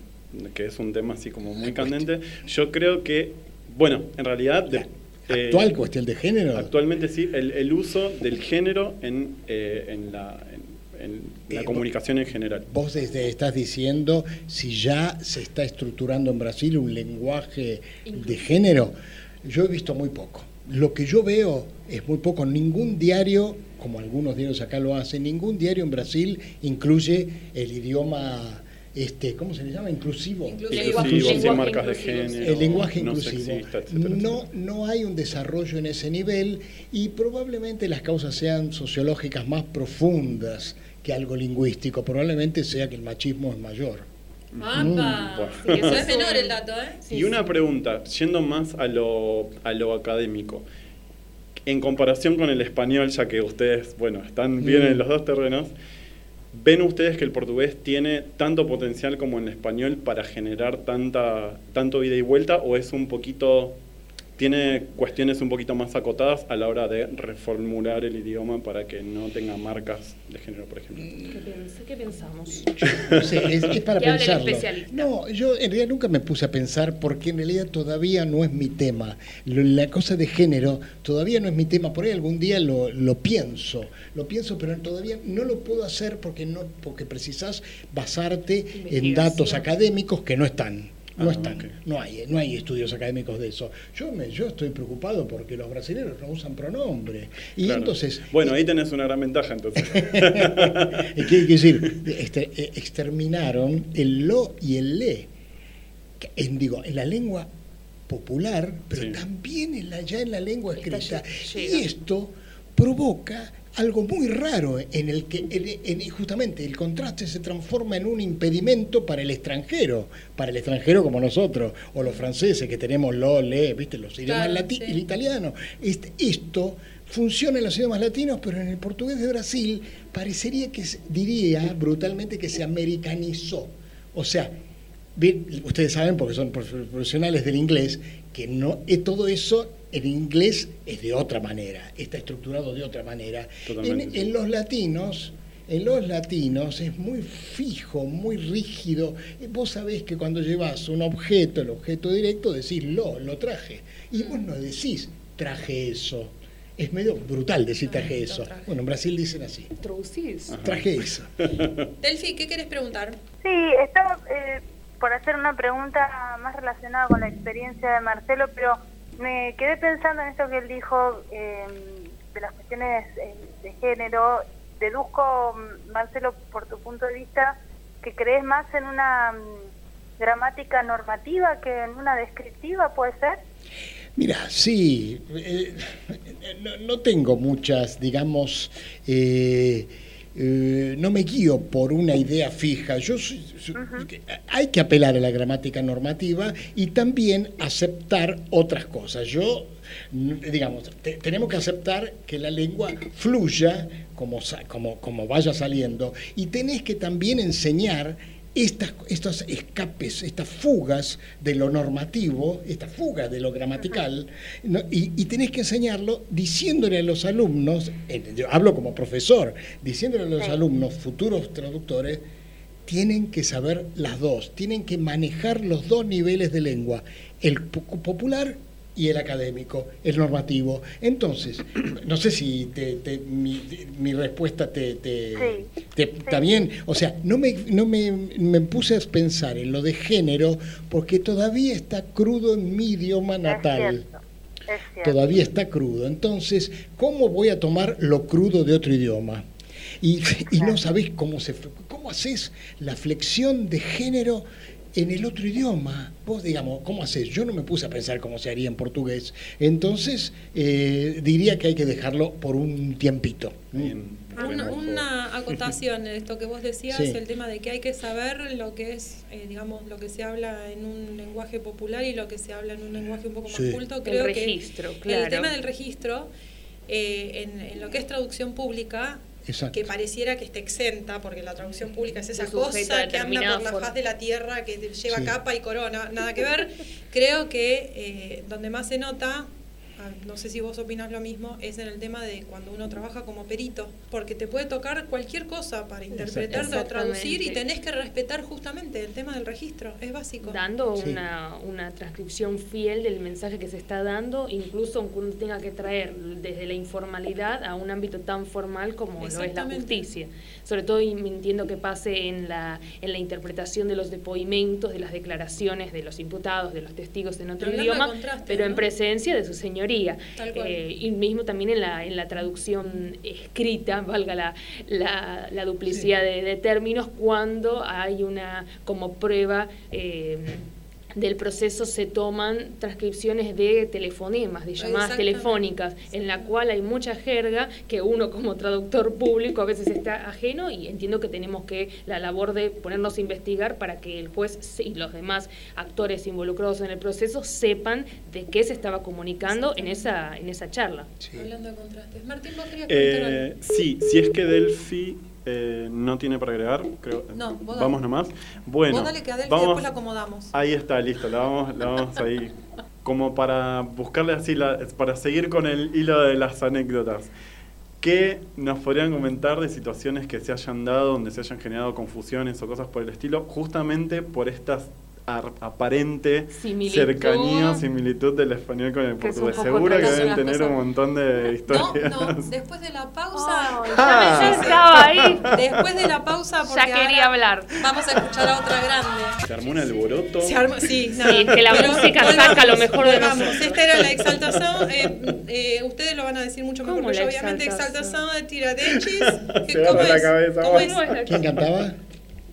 Que es un tema así como muy candente. Yo creo que, bueno, en realidad... de- eh, Actual cuestión de género. Actualmente sí, el, el uso del género en, eh, en la, en- en la Eh, comunicación en general. Vos desde estás diciendo si ya se está estructurando en Brasil un lenguaje de género. Yo he visto muy poco. Lo que yo veo es muy poco. Ningún diario, como algunos diarios acá lo hacen, ningún diario en Brasil incluye el idioma este, ¿cómo se le llama? Inclusivo. Inclusivo, sin marcas de género. El lenguaje no inclusivo. sexista, etcétera, no, etcétera. no hay un desarrollo en ese nivel y probablemente las causas sean sociológicas más profundas que algo lingüístico. Probablemente sea que el machismo es mayor. ¡Apa! Bueno. Sí, eso es menor el dato, ¿eh? Sí, y una sí. pregunta, yendo más a lo, a lo académico. En comparación con el español, ya que ustedes, bueno, están bien Mm. en los dos terrenos, ¿ven ustedes que el portugués tiene tanto potencial como el español para generar tanta, tanto ida y vuelta o es un poquito, tiene cuestiones un poquito más acotadas a la hora de reformular el idioma para que no tenga marcas de género, por ejemplo? ¿Qué, qué pensamos? No sé, es, es para especialista. No, yo en realidad nunca me puse a pensar porque en realidad todavía no es mi tema. La cosa de género todavía no es mi tema. Por ahí algún día lo, lo pienso, lo pienso, pero todavía no lo puedo hacer porque no, porque precisás basarte en datos académicos que no están. No Ah, están, no hay, no hay estudios académicos de eso. Yo me, yo estoy preocupado porque los brasileños no usan pronombre. Y Claro. entonces Bueno, ahí tenés una gran ventaja entonces. Eh, Quiere decir, este, eh, exterminaron el lo y el le. Que En, digo, en la lengua popular, pero Sí. también en la, ya en la lengua escrita. Y esto provoca algo muy raro en el que en- en- justamente el contraste se transforma en un impedimento para el extranjero, para el extranjero como nosotros, o los franceses que tenemos lo, le, viste, los idiomas Claro, latinos, sí. el italiano. Este- esto funciona en los idiomas latinos, pero en el portugués de Brasil parecería que, diría brutalmente que se americanizó. O sea, bien, ustedes saben, porque son prof- profesionales del inglés, que no eh, todo eso en inglés es de otra manera, está estructurado de otra manera. En, sí. en los latinos, en los latinos es muy fijo, muy rígido. Eh, Vos sabés que cuando llevas un objeto, el objeto directo, decís lo, lo traje. Y vos no decís traje eso. Es medio brutal decir traje eso. traje. Bueno, en Brasil dicen así. ¿Traducís? Traje eso. Delphi, ¿qué querés preguntar? Sí, estaba eh, por hacer una pregunta más relacionada con la experiencia de Marcelo, pero me quedé pensando en esto que él dijo eh, de las cuestiones eh, de género. Deduzco, Marcelo, por tu punto de vista, que crees más en una mm, gramática normativa que en una descriptiva, ¿puede ser? Mira, sí, eh, no, no tengo muchas, digamos, eh, eh, no me guío por una idea fija. Yo soy- soy- hay que apelar a la gramática normativa y también aceptar otras cosas. Yo, digamos, te- tenemos que aceptar que la lengua fluya como, como, como vaya saliendo y tenés que también enseñar estas, estos escapes, estas fugas de lo normativo, estas fugas de lo gramatical, ¿no? y, y tenés que enseñarlo diciéndole a los alumnos, eh, yo hablo como profesor, diciéndole a los Sí. alumnos, futuros traductores, tienen que saber las dos, tienen que manejar los dos niveles de lengua, el po- popular y el académico, el normativo. Entonces, no sé si te- te- mi, mi respuesta te, te- Sí. te- está bien. O sea, no, me, no me, me puse a pensar en lo de género porque todavía está crudo en mi idioma Es natal. cierto. Es cierto. Todavía está crudo. Entonces, ¿cómo voy a tomar lo crudo de otro idioma? Y, y no sabés cómo se cómo haces la flexión de género en el otro idioma. Vos, digamos, ¿cómo haces? Yo no me puse a pensar cómo se haría en portugués. Entonces, eh, diría que hay que dejarlo por un tiempito. Bien, Una, acotación en esto que vos decías, Sí. el tema de que hay que saber lo que es, eh, digamos, lo que se habla en un lenguaje popular y lo que se habla en un lenguaje un poco más Sí. culto. El Creo registro, que claro. el tema del registro, eh, en, en lo que es traducción pública, Exacto. que pareciera que esté exenta, porque la traducción pública es esa cosa que anda por la faz de la tierra, que lleva Sí. capa y corona, nada que ver. Creo que eh, donde más se nota, no sé si vos opinás lo mismo, es en el tema de cuando uno trabaja como perito, porque te puede tocar cualquier cosa para interpretar o traducir y tenés que respetar justamente el tema del registro, es básico. dando Sí. una, una transcripción fiel del mensaje que se está dando, incluso aunque uno tenga que traer desde la informalidad a un ámbito tan formal como lo es la justicia. Sobre todo y entiendo que pase en la, en la interpretación de los depoimentos, de las declaraciones de los imputados, de los testigos en otro idioma, pero en presencia de su señoría. Eh, y mismo también en la, en la traducción escrita, valga la, la, la duplicidad de, de términos, cuando hay una como prueba. eh, del proceso se toman transcripciones de telefonemas, de llamadas telefónicas, en la cual hay mucha jerga que uno como traductor público a veces está ajeno y entiendo que tenemos que la labor de ponernos a investigar para que el juez y los demás actores involucrados en el proceso sepan de qué se estaba comunicando en esa en esa charla. Hablando de contrastes. Martín, vos querías comentar algo? Eh, sí, si es que Delphi eh, no tiene para agregar, creo. No, vos dale. vamos nomás. Bueno, Vos dale que a Delphi vamos- después la acomodamos. Ahí está, listo, la vamos, la vamos ahí. Como para buscarle así, la- para seguir con el hilo de las anécdotas. ¿Qué nos podrían comentar de situaciones que se hayan dado, donde se hayan generado confusiones o cosas por el estilo, justamente por estas aparente Similitud. cercanía, similitud del español con el es portugués? Seguro que deben tener cosas- un montón de No, historias. no, después de la pausa. Ah. ya me estaba ahí. Después de la pausa, porque Ya quería hablar. Vamos a escuchar a otra grande. Se armó un alboroto. Se arma- sí, Sí, es que la Pero música volvamos, saca lo mejor de nosotros. Esta era la exaltación. eh, eh, ustedes lo van a decir mucho mejor ¿Cómo que yo, obviamente. exaltación? De Tiradentes. Se agarra la cabeza, ¿Cómo es? ¿Quién cantaba?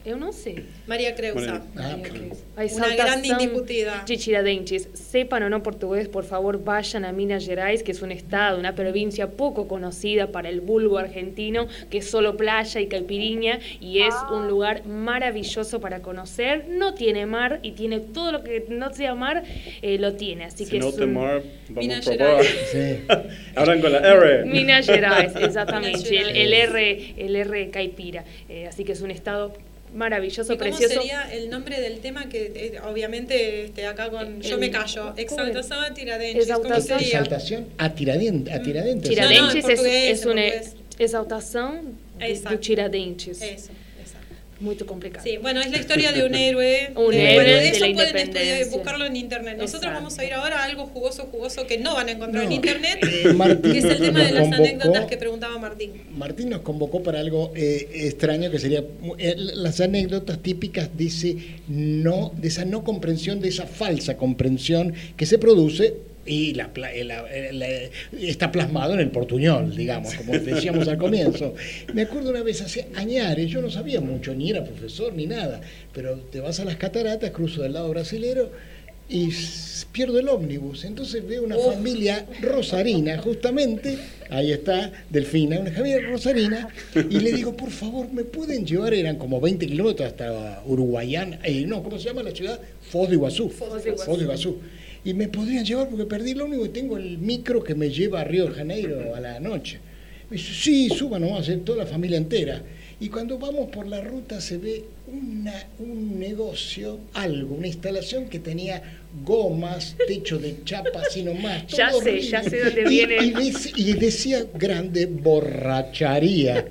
Eu não sei. María Creusa. Bueno. Ah, grande indiscutida. de Tiradentes. Sepan o no portugués, por favor, vayan a Minas Gerais, que es un estado, una provincia poco conocida para el vulgo argentino, que es solo playa y caipirinha, y es un lugar maravilloso para conocer. No tiene mar y tiene todo lo que no sea mar, eh, lo tiene. Así Si que no es te un- mar, vamos Minas a probar. Sí. Hablan con la R. Minas Gerais, exactamente, Minas el. R, el R caipira. Eh, así que es un estado maravilloso, ¿Y cómo precioso. sería el nombre del tema que eh, obviamente este, acá con yo El- me callo? ¿cómo Exaltación de Tiradentes. ¿Cómo Exaltación. sería? Exaltación a Tiradentes. A Tiradentes. Tira- Tiradentes No, no, en es, es en una exaltação do Tiradentes. Eso. Muy complicado. Sí, bueno, es la historia de un héroe. Un Eh, héroe bueno, de eso la pueden estudiar buscarlo en internet. Nosotros Exacto. vamos a ir ahora a algo jugoso, jugoso que no van a encontrar en No. internet, Eh, Martín que es el tema de nos las convocó- anécdotas que preguntaba Martín. Martín nos convocó para algo eh, extraño que sería eh, las anécdotas típicas de ese no, de esa no comprensión, de esa falsa comprensión que se produce y la, eh, la- eh, la- está plasmado en el portuñol, digamos, como decíamos al comienzo. Me acuerdo una vez hace añares, yo no sabía mucho, ni era profesor ni nada, pero te vas a las cataratas, cruzo del lado brasilero y pierdo el ómnibus. Entonces veo una familia rosarina, justamente, ahí está Delfina, una familia rosarina, y le digo, por favor, ¿me pueden llevar? Eran como 20 kilómetros hasta Uruguayán, eh, no, ¿cómo se llama la ciudad? Foz de Iguazú. Foz de Iguazú. Foz de Iguazú. Y me podrían llevar porque perdí el ómnibus y tengo el micro que me lleva a Río de Janeiro a la noche. Me dice, sí, suba nomás, eh, toda la familia entera. Y cuando vamos por la ruta se ve una, un negocio, algo, una instalación que tenía gomas, techo de chapa, así nomás. Ya sé, horrible. ya sé dónde Y- viene. Y, dec- y decía grande borracharía.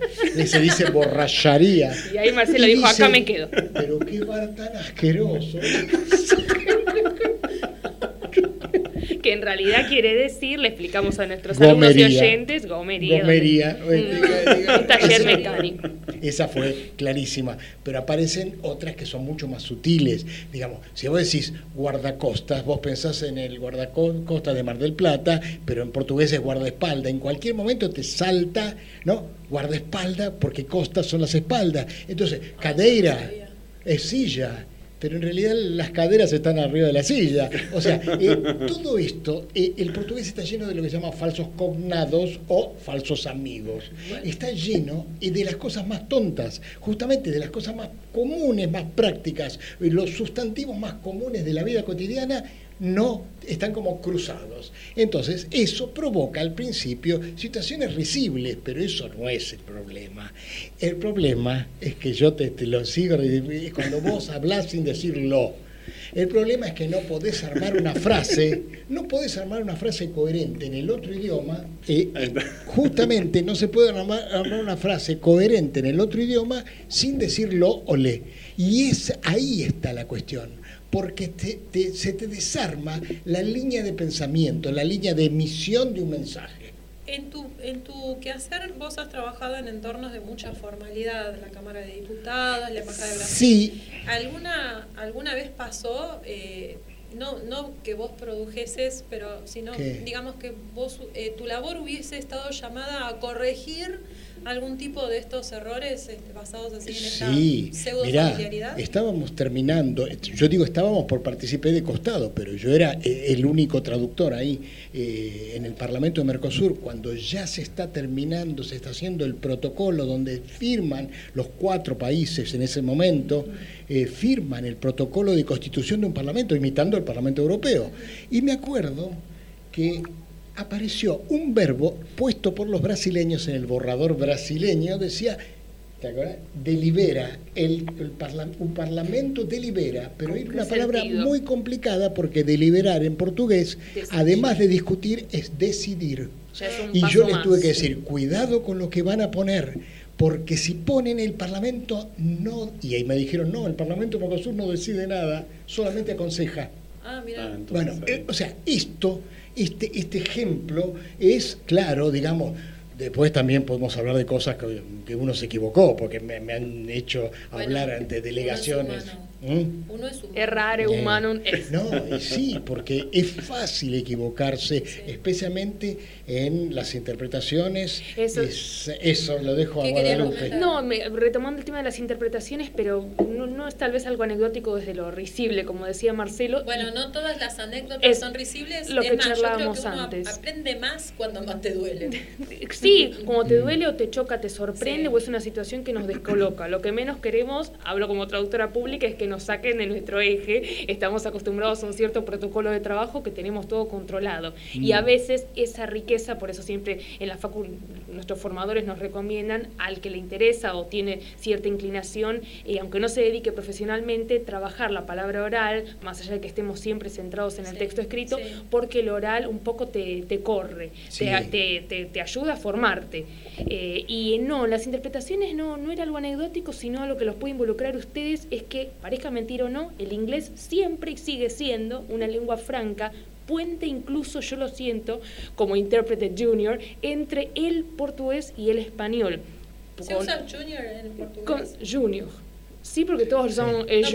Se dice borracharía. Y ahí Marcelo Y dijo, dice, acá me quedo. Pero qué bar tan asqueroso. En realidad quiere decir, le explicamos a nuestros alumnos y oyentes, gomería. Gomería. Mm, Un taller Esa- mecánico. Esa fue clarísima. Pero aparecen otras que son mucho más sutiles. Digamos, si vos decís guardacostas, vos pensás en el guardacosta de Mar del Plata, pero en portugués es guardaespalda. En cualquier momento te salta, ¿no? Guardaespalda, porque costas son las espaldas. Entonces, cadeira es silla. Pero en realidad las caderas están arriba de la silla. O sea, eh, todo esto, eh, el portugués está lleno de lo que se llama falsos cognados o falsos amigos. Está lleno eh, de las cosas más tontas, justamente de las cosas más comunes, más prácticas. Eh, Los sustantivos más comunes de la vida cotidiana no están como cruzados. Entonces, eso provoca al principio situaciones risibles, pero eso no es el problema. El problema es que yo te, lo sigo, cuando vos hablás sin decirlo. El problema es que no podés armar una frase, no podés armar una frase coherente en el otro idioma, eh, justamente no se puede armar, una frase coherente en el otro idioma sin decirlo o le. Y es, ahí está la cuestión porque te- te- se te desarma la línea de pensamiento, la línea de emisión de un mensaje. En tu, en tu quehacer vos has trabajado en entornos de mucha formalidad, la Cámara de Diputados, la Embajada de Brasil. Sí, ¿Alguna, ¿Alguna vez pasó, eh, no, no que vos produjeses, pero sino, ¿Qué? digamos que vos, eh, tu labor hubiese estado llamada a corregir algún tipo de estos errores este, basados así en esta Sí, pseudo mirá, familiaridad? estábamos terminando, yo digo estábamos por participé de costado, pero yo era eh, el único traductor ahí eh, en el Parlamento de Mercosur, cuando ya se está terminando, se está haciendo el protocolo donde firman los cuatro países en ese momento, eh, firman el protocolo de constitución de un Parlamento, imitando el Parlamento Europeo. Y me acuerdo que apareció un verbo puesto por los brasileños en el borrador brasileño, decía, ¿te acuerdas? Delibera, el, el parla- un parlamento delibera, pero ¿Con era una palabra sentido? muy complicada porque deliberar en portugués, Decidir. además de discutir, es decidir. Y yo les más. tuve que decir, cuidado con lo que van a poner, porque si ponen el Parlamento, no, y ahí me dijeron, no, el Parlamento de Mercosur no decide nada, solamente aconseja. Ah, mira. Ah, entonces, Bueno, eh, o sea, esto, este, este ejemplo es claro, digamos, después también podemos hablar de cosas que, que uno se equivocó, porque me, me han hecho Bueno, hablar ante uno es delegaciones. humano. ¿Mm? Uno es humano. Errare Eh, humanum est. No, y sí, porque es fácil equivocarse, especialmente en las interpretaciones. Eso- Es- eso lo dejo a ¿Qué querías Guadalupe. No, me- retomando el tema de las interpretaciones, pero no, no es tal vez algo anecdótico desde lo risible, como decía Marcelo. Bueno, no todas las anécdotas Es son risibles. lo es que más, yo creo charlábamos que uno antes. aprende más cuando más te duele. Sí, como te duele o te choca, te sorprende Sí. o es una situación que nos descoloca. Lo que menos queremos, hablo como traductora pública, es que nos saquen de nuestro eje. Estamos acostumbrados a un cierto protocolo de trabajo que tenemos todo controlado. Y a veces esa riqueza, por eso siempre en la facu nuestros formadores nos recomiendan al que le interesa o tiene cierta inclinación, eh, aunque no se dedique profesionalmente, trabajar la palabra oral, más allá de que estemos siempre centrados en el Sí, texto escrito, sí. porque el oral un poco te, te corre, Sí. te, te- te- te ayuda a formarte. Eh, y no, las interpretaciones no, no era algo anecdótico, sino algo que los puede involucrar a ustedes, es que, parezca mentira o no, el inglés siempre y sigue siendo una lengua franca, puente incluso, yo lo siento, como intérprete junior, entre el portugués y el español. ¿Se Con- usa junior en portugués? con junior. Sí, porque todos son eh, No,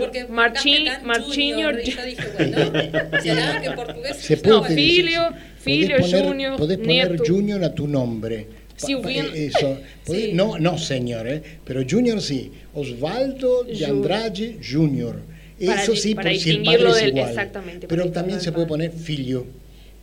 portugués Se no, Filio, Filio, poner- Junior, Podés poner Neto. Junior a tu nombre. Si hubiera- eh, eso. Podés- Sí. No, no, señor, ¿eh? pero Junior sí. Osvaldo de Andrade Junior. Para Eso sí, para por si el distinguirlo padre es del- igual. exactamente, Pero también se puede poner filio.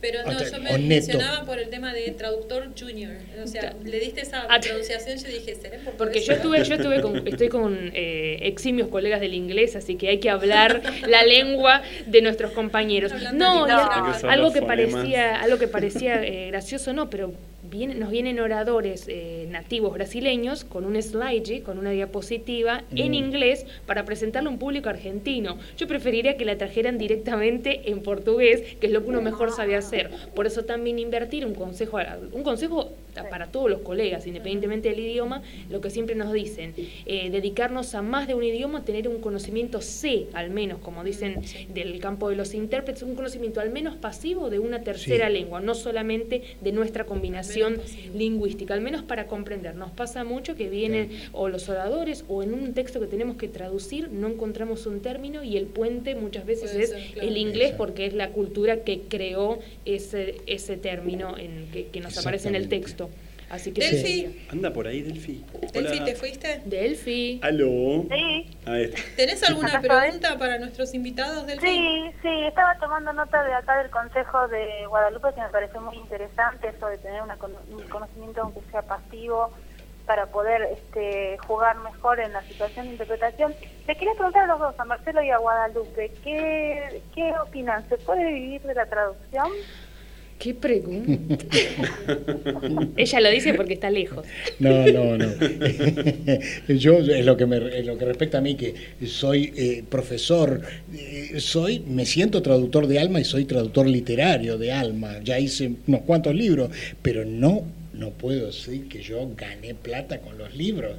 Pero no, O sea, yo me mencionaba por el tema de traductor junior. O sea, le diste esa pronunciación, yo dije, ¿será portugués? Porque yo estuve, yo estuve con, estoy con eh, eximios colegas del inglés, así que hay que hablar la lengua de nuestros compañeros. No, que usar algo que parecía, algo que parecía eh, gracioso, no, pero viene- nos vienen oradores eh, nativos brasileños con un slide, con una diapositiva en Mm. inglés para presentarlo a un público argentino. Yo preferiría que la trajeran directamente en portugués, que es lo que uno mejor sabe hacer. Por eso también invertir un consejo, un consejo para todos los colegas, independientemente del idioma, lo que siempre nos dicen, eh, dedicarnos a más de un idioma, tener un conocimiento C, al menos, como dicen del campo de los intérpretes, un conocimiento al menos pasivo de una tercera Sí. lengua, no solamente de nuestra combinación Al lingüística, al menos para comprender. Nos pasa mucho que vienen o los oradores o en un texto que tenemos que traducir no encontramos un término y el puente muchas veces Puede es ser, claro. el inglés porque es la cultura que creó ese, ese término en, que, que nos aparece en el texto. Así que Delphi, sí. Anda por ahí, Delphi. Delphi, Hola. ¿te fuiste? Delphi. Aló. Sí, Ahí está. ¿Tenés alguna estoy. pregunta para nuestros invitados, Delphi? sí, sí, estaba tomando nota de acá del Consejo de Guadalupe que me pareció muy interesante eso de tener una un conocimiento aunque sea pasivo para poder este, jugar mejor en la situación de interpretación. Le quería preguntar a los dos, a Marcelo y a Guadalupe, ¿qué, qué opinan? ¿Se puede vivir de la traducción? ¿Qué pregunta? Ella lo dice porque está lejos. No, no, no. Yo, en lo que, me, en lo que respecta a mí, que soy eh, profesor, eh, soy, me siento traductor de alma y soy traductor literario de alma. Ya hice unos cuantos libros, pero no, no puedo decir que yo gané plata con los libros.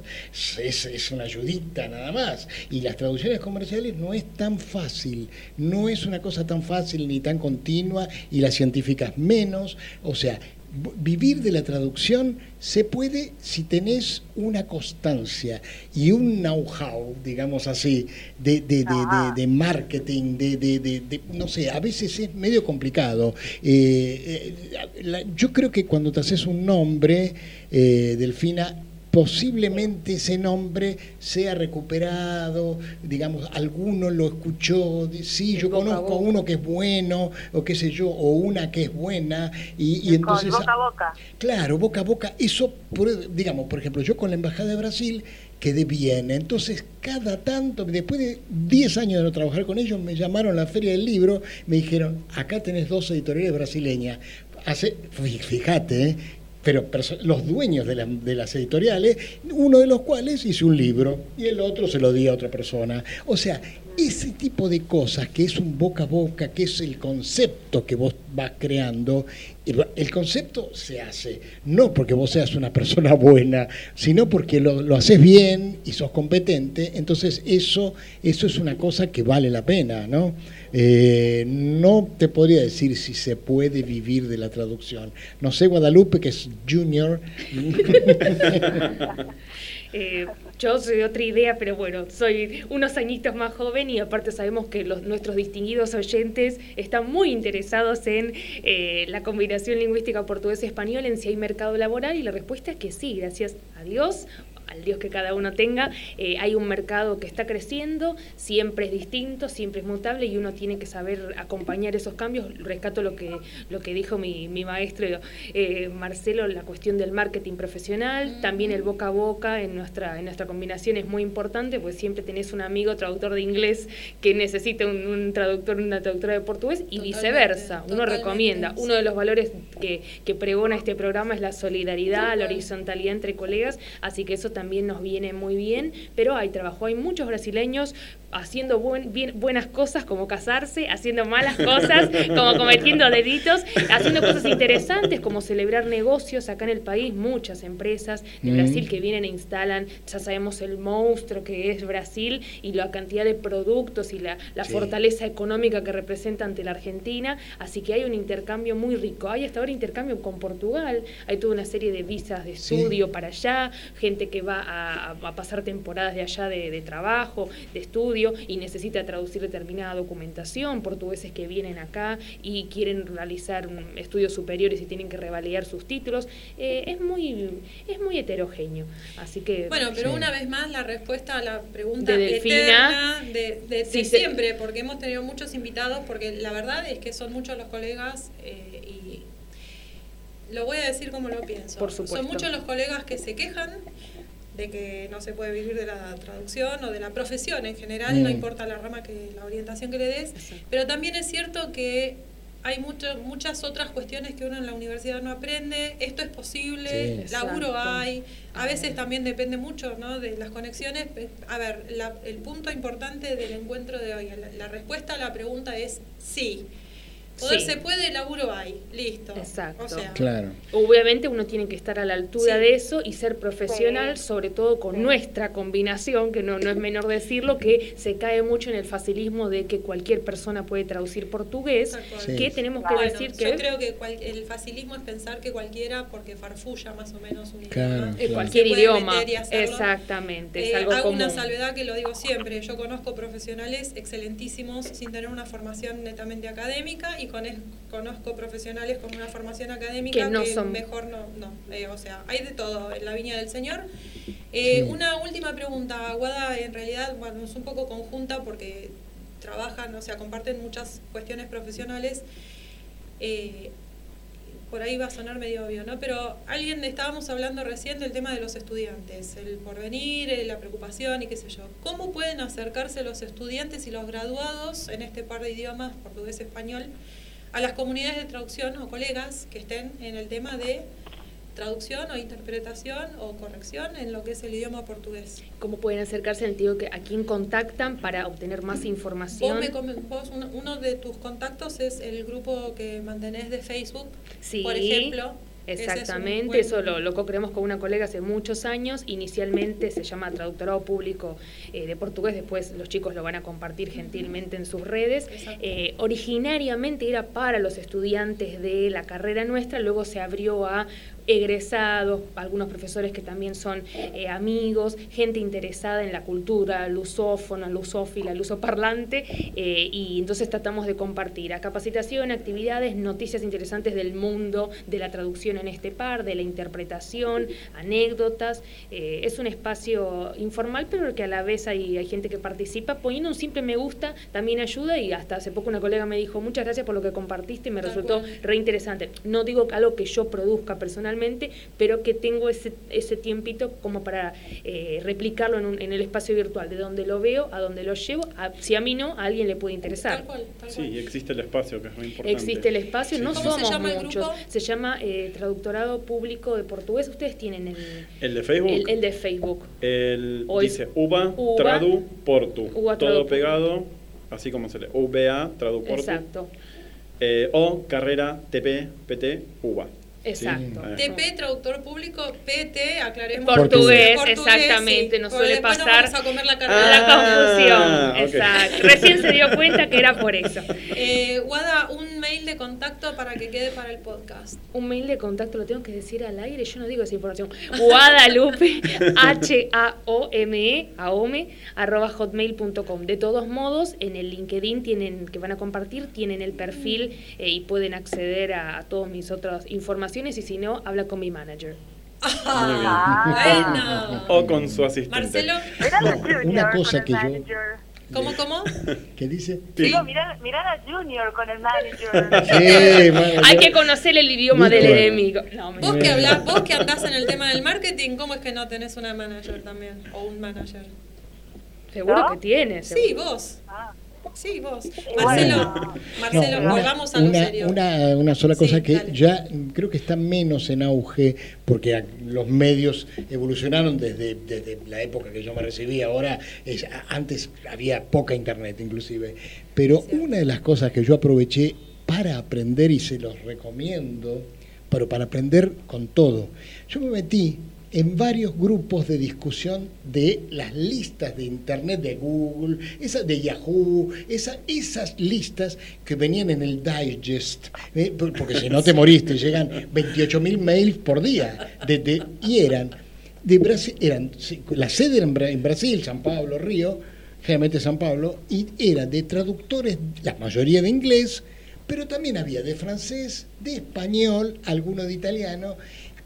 Es, es una ayudita nada más. Y las traducciones comerciales no es tan fácil, no es una cosa tan fácil ni tan continua, y las científicas menos. O sea, vivir de la traducción se puede si tenés una constancia y un know-how, digamos así, de, de, de, marketing, de, no sé, a veces es medio complicado. Eh, eh, yo creo que cuando te haces un nombre, eh, Delfina, posiblemente ese nombre sea recuperado, digamos, alguno lo escuchó, sí, yo conozco a uno que es bueno, o qué sé yo, o una que es buena, y, entonces... Boca a boca. Claro, boca a boca, eso, digamos, por ejemplo, yo con la Embajada de Brasil quedé bien, entonces cada tanto, después de 10 años de no trabajar con ellos, me llamaron a la Feria del Libro, me dijeron, acá tenés dos editoriales brasileñas, Hace, fíjate, ¿eh? Pero los dueños de, de, las editoriales, uno de los cuales hizo un libro y el otro se lo di a otra persona. O sea, ese tipo de cosas que es un boca a boca, que es el concepto que vos vas creando, el concepto se hace, no porque vos seas una persona buena, sino porque lo, lo haces bien y sos competente, entonces eso, eso es una cosa que vale la pena, ¿no? Eh, no te podría decir si se puede vivir de la traducción. No sé, Guadalupe, que es junior. Eh, yo soy de otra idea, pero bueno, soy unos añitos más joven y aparte sabemos que los, nuestros distinguidos oyentes están muy interesados en eh, la combinación lingüística portugués-español, en si hay mercado laboral y la respuesta es que sí, gracias a Dios al Dios que cada uno tenga, eh, hay un mercado que está creciendo, siempre es distinto, siempre es mutable y uno tiene que saber acompañar esos cambios. Rescato lo que, lo que dijo mi, maestro eh, Marcelo, la cuestión del marketing profesional, también el boca a boca en nuestra, en nuestra combinación es muy importante, pues siempre tenés un amigo traductor de inglés que necesita un, traductor, una traductora de portugués y viceversa. Uno recomienda. Uno de los valores que, que pregona este programa es la solidaridad, la horizontalidad entre colegas, así que eso también también nos viene muy bien, pero hay trabajo, hay muchos brasileños haciendo bien, buenas cosas como casarse, haciendo malas cosas como cometiendo delitos, haciendo cosas interesantes como celebrar negocios acá en el país, muchas empresas de mm. Brasil que vienen e instalan, ya sabemos el monstruo que es Brasil y la cantidad de productos y la, fortaleza económica que representa ante la Argentina, así que hay un intercambio muy rico. Hay hasta ahora intercambio con Portugal, hay toda una serie de visas de estudio para allá, gente que va a, pasar temporadas de allá de, de trabajo, de estudio, y necesita traducir determinada documentación, portugueses que vienen acá y quieren realizar estudios superiores y tienen que revalidar sus títulos, eh, es muy es muy heterogéneo. Así que Bueno, pero una vez más la respuesta a la pregunta de eterna de, siempre, porque hemos tenido muchos invitados, porque la verdad es que son muchos los colegas eh, y lo voy a decir como lo pienso. Por supuesto. Son muchos los colegas que se quejan de que no se puede vivir de la traducción o de la profesión en general, no mm. importa la rama que la orientación que le des, pero también es cierto que hay mucho, muchas otras cuestiones que uno en la universidad no aprende, esto es posible, laburo hay, a veces también depende mucho ¿no? de las conexiones. A ver, el punto importante del encuentro de hoy, la respuesta a la pregunta es sí. Poder se puede, laburo hay, listo. Exacto. claro. Obviamente uno tiene que estar a la altura de eso y ser profesional, sobre todo con nuestra combinación, que no, no es menor decirlo, que se cae mucho en el facilismo de que cualquier persona puede traducir portugués, que tenemos que decir que... Yo creo que el facilismo es pensar que cualquiera, porque farfulla más o menos un idioma, cualquier idioma, exactamente, es eh, algo hago común. una salvedad que lo digo siempre, yo conozco profesionales excelentísimos sin tener una formación netamente académica y conozco profesionales con una formación académica que, no son... mejor no, no eh, o sea, hay de todo en la viña del Señor. Eh, una última pregunta, Guada, en realidad, bueno, es un poco conjunta porque trabajan, o sea, comparten muchas cuestiones profesionales. Eh, por ahí va a sonar medio obvio, ¿no? Pero alguien, estábamos hablando recién del tema de los estudiantes, el porvenir, la preocupación y qué sé yo. ¿Cómo pueden acercarse los estudiantes y los graduados en este par de idiomas, portugués-español, a las comunidades de traducción o colegas que estén en el tema de traducción o interpretación o corrección en lo que es el idioma portugués. ¿Cómo pueden acercarse al tío que a quién contactan para obtener más información? uno de tus contactos es el grupo que mantenés de Facebook, por ejemplo. Exactamente, eso lo, lo co-creamos con una colega hace muchos años. Inicialmente se llama Traductorado Público eh, de Portugués, después los chicos lo van a compartir gentilmente en sus redes. Eh, originariamente era para los estudiantes de la carrera nuestra, luego se abrió a egresados, algunos profesores que también son eh, amigos, gente interesada en la cultura, lusófona, lusófila, lusoparlante, eh, y entonces tratamos de compartir a capacitación, actividades, noticias interesantes del mundo de la traducción en este par, de la interpretación, anécdotas. Eh, es un espacio informal, pero que a la vez hay, hay gente que participa. Poniendo un simple me gusta también ayuda y hasta hace poco una colega me dijo, muchas gracias por lo que compartiste, me resultó re interesante. No digo algo que yo produzca personalmente, pero que tengo ese, ese tiempito como para eh, replicarlo en, en, el espacio virtual, de donde lo veo a donde lo llevo, si a mí no, a alguien le puede interesar. Tal cual, tal sí, existe el espacio, que es muy importante. Existe el espacio, no somos muchos. Se llama eh, Traductorado Público de Portugués. Ustedes tienen el... ¿El de Facebook? El, el de Facebook. El, dice UBA, Tradu, Portu. todo pegado, así como se lee. UBA, Tradu, Portu. Exacto. Eh, o carrera TP, PT, UBA. Exacto. TP, traductor público, PT, aclaremos. Portugués, portugués exactamente, sí. nos suele pasar a comer la, ah, confusión. Okay. Exacto. Recién se dio cuenta que era por eso. Eh, Guada, un mail de contacto para que quede para el podcast. Un mail de contacto, lo tengo que decir al aire, yo no digo esa información. Guadalupe, H-A-O-M-E, AOME, arroba hotmail.com. De todos modos, en el LinkedIn tienen, que van a compartir, tienen el perfil eh, y pueden acceder a, a todas mis otras informaciones y si no, habla con mi manager. Ah, bueno. O con su asistente. Marcelo. Una cosa que yo... ¿Cómo, cómo? ¿Qué dice? Sí. Digo, mirar, mirar a Junior con el manager. Sí, Hay que conocer el idioma del enemigo. No, vos, que hablás, vos que andás en el tema del marketing, ¿cómo es que no tenés una manager también? O un manager. Seguro ¿No? que tienes. Sí, vos. Ah. Sí, vos. Marcelo, Marcelo, No, volvamos a lo una, serio. una, una sola cosa Sí, que dale. ya creo que está menos en auge porque los medios evolucionaron desde, desde la época que yo me recibí. Ahora, es, antes había poca internet inclusive. Pero una de las cosas que yo aproveché para aprender y se los recomiendo, pero para aprender con todo, yo me metí en varios grupos de discusión de las listas de internet de Google, esas de Yahoo, esa- esas listas que venían en el digest, ¿eh? Por- porque si no te moriste, llegan 28.000 mails por día, de- y eran de Brasil, eran, la sede era en Brasil, San Pablo, Río, generalmente San Pablo, y era de traductores, la mayoría de inglés, pero también había de francés, de español, alguno de italiano,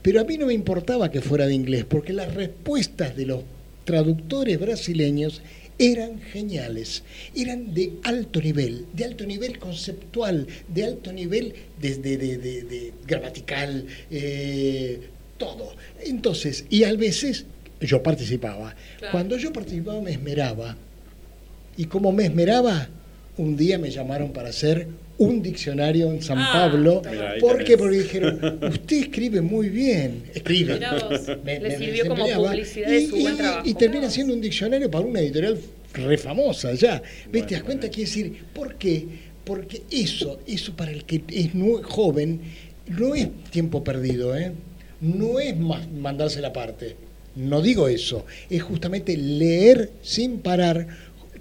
pero a mí no me importaba que fuera de inglés, porque las respuestas de los traductores brasileños eran geniales, eran de alto nivel, de alto nivel conceptual, de alto nivel desde de, de- de gramatical, eh, todo. Entonces, y a veces yo participaba. Claro. Cuando yo participaba me esmeraba. Y como me esmeraba, un día me llamaron para hacer un diccionario en San Ah, Pablo. ¿Por qué? Porque dijeron, usted escribe muy bien. Escribe. Le sirvió como publicidad de su Y- buen y- trabajo. Y termina siendo un diccionario para una editorial re famosa ya. ¿Ves? ¿Te das cuenta? Quiere decir, ¿por qué? Porque eso, eso para el que es joven, no es tiempo perdido, ¿eh? No es más mandarse la parte. No digo eso. Es justamente leer sin parar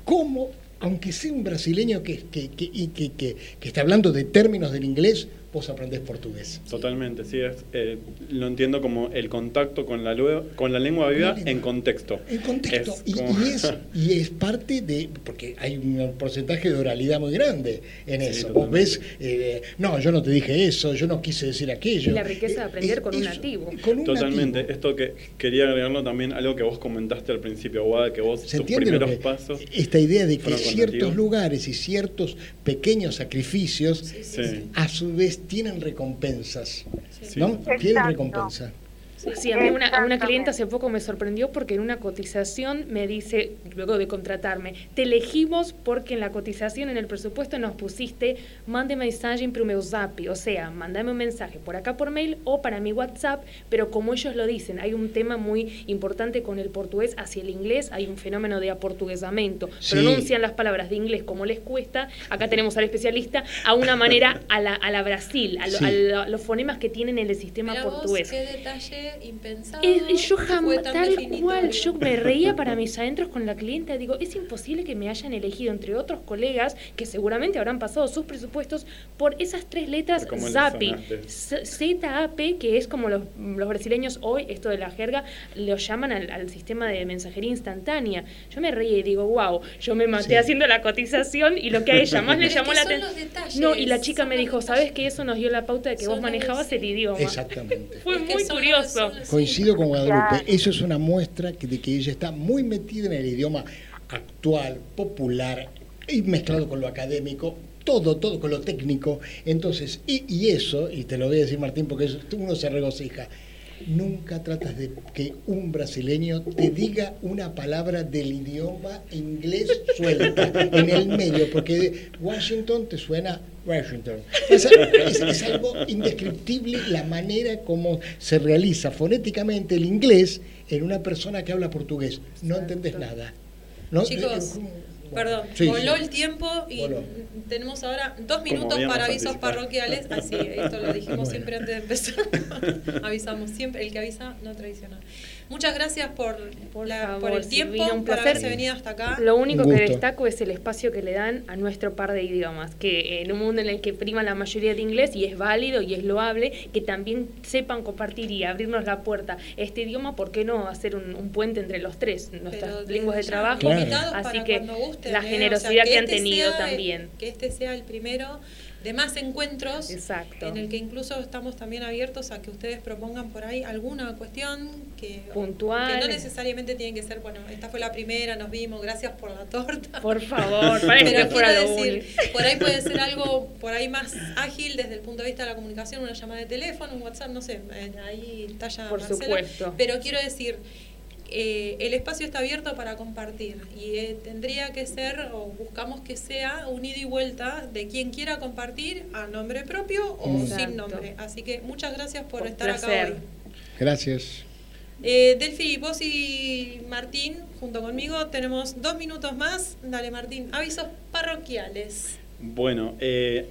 cómo, aunque sea un brasileño que, que, que, que está hablando de términos del inglés, vos aprendés portugués. Totalmente, sí, es, eh, lo entiendo como el contacto con la, con la lengua viva la lengua. en contexto. En contexto. Es y, como- y es, y es parte de. Porque hay un porcentaje de oralidad muy grande en Sí, eso. Vos ves, eh, no, yo no te dije eso, yo no quise decir aquello. Y la riqueza de aprender Eh, con un nativo. Con un Totalmente, nativo. esto que quería agregarlo también, algo que vos comentaste al principio, Guada, que vos ¿Se tus primeros que- pasos. esta idea de que ciertos nativos? lugares y ciertos pequeños sacrificios Sí, sí, Sí. sí. a su vez tienen recompensas? Sí, ¿No? Tienen Exacto. Sí, a mí una, a una clienta hace poco me sorprendió porque en una cotización me dice, luego de contratarme, te elegimos porque en la cotización, en el presupuesto nos pusiste, mande mensaje pro meu zap, o sea, mandame un mensaje por acá por mail o para mi WhatsApp, pero como ellos lo dicen, hay un tema muy importante con el portugués hacia el inglés, hay un fenómeno de aportuguesamiento, Sí. pronuncian las palabras de inglés como les cuesta, acá tenemos al especialista, a una manera a la, a la Brasil, a, lo- Sí. a lo- a los fonemas que tienen en el sistema Mirá vos, portugués. qué detalle impensado. Es- y yo jamás, tal cual, yo me reía para mis adentros con la clienta. Digo, es imposible que me hayan elegido entre otros colegas que seguramente habrán pasado sus presupuestos por esas tres letras ZAPI. ZAP, que es como los, los brasileños hoy, esto de la jerga, lo llaman al, al sistema de mensajería instantánea. Yo me reía y digo, wow, yo me maté Sí. haciendo la cotización y lo que a ella más le llamó la atención. No, y la chica me dijo, detalles. ¿sabes que eso nos dio la pauta de que Son vos manejabas el idioma? Exactamente. Fue Es muy curioso. Coincido con Guadalupe. Claro. Eso es una muestra que- de que ella está muy metida en el idioma actual, popular y mezclado con lo académico. Todo, todo con lo técnico. Entonces, y, y eso, y te lo voy a decir Martín, porque eso- uno se regocija. Nunca tratas de que un brasileño te diga una palabra del idioma inglés suelta en el medio, porque Washington te suena Washington. Es, es- es algo indescriptible la manera como se realiza fonéticamente el inglés en una persona que habla portugués. No entendés nada. ¿no? Chicos, Eh, Perdón, sí, voló sí. el tiempo y Voló. tenemos ahora dos minutos para avisos anticipado. parroquiales. Así, esto lo dijimos Bueno. siempre antes de empezar. Avisamos siempre, el que avisa no traiciona. Muchas gracias por, Por la- favor, por el tiempo, Silvina, un por placer. haberse venido hasta acá. Lo único que destaco es el espacio que le dan a nuestro par de idiomas, que en un mundo en el que prima la mayoría de inglés y es válido y es loable, que también sepan compartir y abrirnos la puerta este idioma, ¿por qué no hacer un, un puente entre los tres, nuestras lenguas de trabajo? Claro. Así que gusten, la ¿eh? O sea, generosidad que han este tenido el- también. que este sea el primero de más encuentros Exacto. en el que incluso estamos también abiertos a que ustedes propongan por ahí alguna cuestión que Puntual. que no necesariamente tiene que ser bueno esta fue la primera nos vimos gracias por la torta Por favor, pero lo decir único. por ahí puede ser algo por ahí más ágil desde el punto de vista de la comunicación una llamada de teléfono un WhatsApp no sé eh, ahí está ya Por Marcela. supuesto. pero quiero decir eh, el espacio está abierto para compartir y eh, tendría que ser o buscamos que sea un ida y vuelta de quien quiera compartir a nombre propio o Exacto. sin nombre. Así que muchas gracias por Por estar acá placer. hoy. Gracias. Eh, Delphi, vos y Martín, junto conmigo, tenemos dos minutos más. Dale, Martín, avisos parroquiales. Bueno, eh,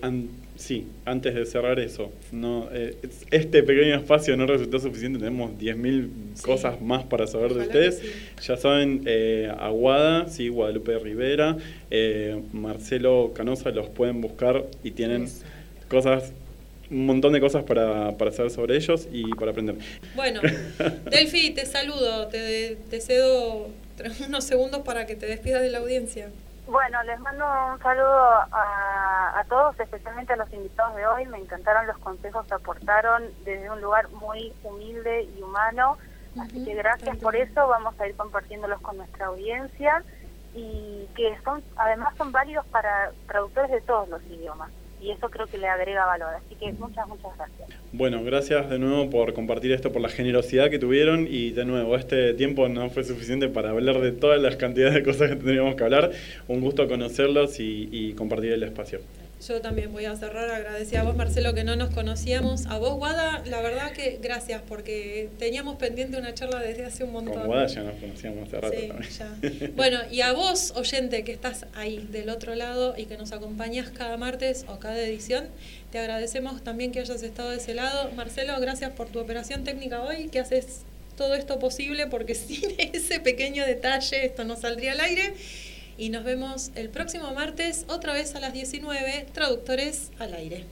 sí, antes de cerrar eso, no, eh, es- este pequeño espacio no resultó suficiente, tenemos 10.000 Sí. cosas más para saber de ustedes. sí. Ya saben, eh, Aguada, sí, Guadalupe Rivera, eh, Marcelo Canosa, los pueden buscar y tienen cosas, un montón de cosas para, para saber sobre ellos y para aprender. Bueno, Delphi, te saludo, te, te cedo unos segundos para que te despidas de la audiencia. Bueno, les mando un saludo a, a todos, especialmente a los invitados de hoy. Me encantaron los consejos que aportaron desde un lugar muy humilde y humano. Así que gracias por eso. Vamos a ir compartiéndolos con nuestra audiencia y que son, además son válidos para traductores de todos los idiomas. Y eso creo que le agrega valor. Así que muchas, muchas gracias. Bueno, gracias de nuevo por compartir esto, por la generosidad que tuvieron y de nuevo, este tiempo no fue suficiente para hablar de todas las cantidades de cosas que tendríamos que hablar. Un gusto conocerlos y, y compartir el espacio. Yo también voy a cerrar agradecida a vos, Marcelo, que no nos conocíamos. A vos, Guada, la verdad que gracias, porque teníamos pendiente una charla desde hace un montón. Con Guada ya nos conocíamos hace rato Sí, también. ya. Bueno, y a vos, oyente, que estás ahí del otro lado y que nos acompañas cada martes o cada edición, te agradecemos también que hayas estado de ese lado. Marcelo, gracias por tu operación técnica hoy, que haces todo esto posible, porque sin ese pequeño detalle esto no saldría al aire. Y nos vemos el próximo martes, otra vez a las 19, Traductores al aire.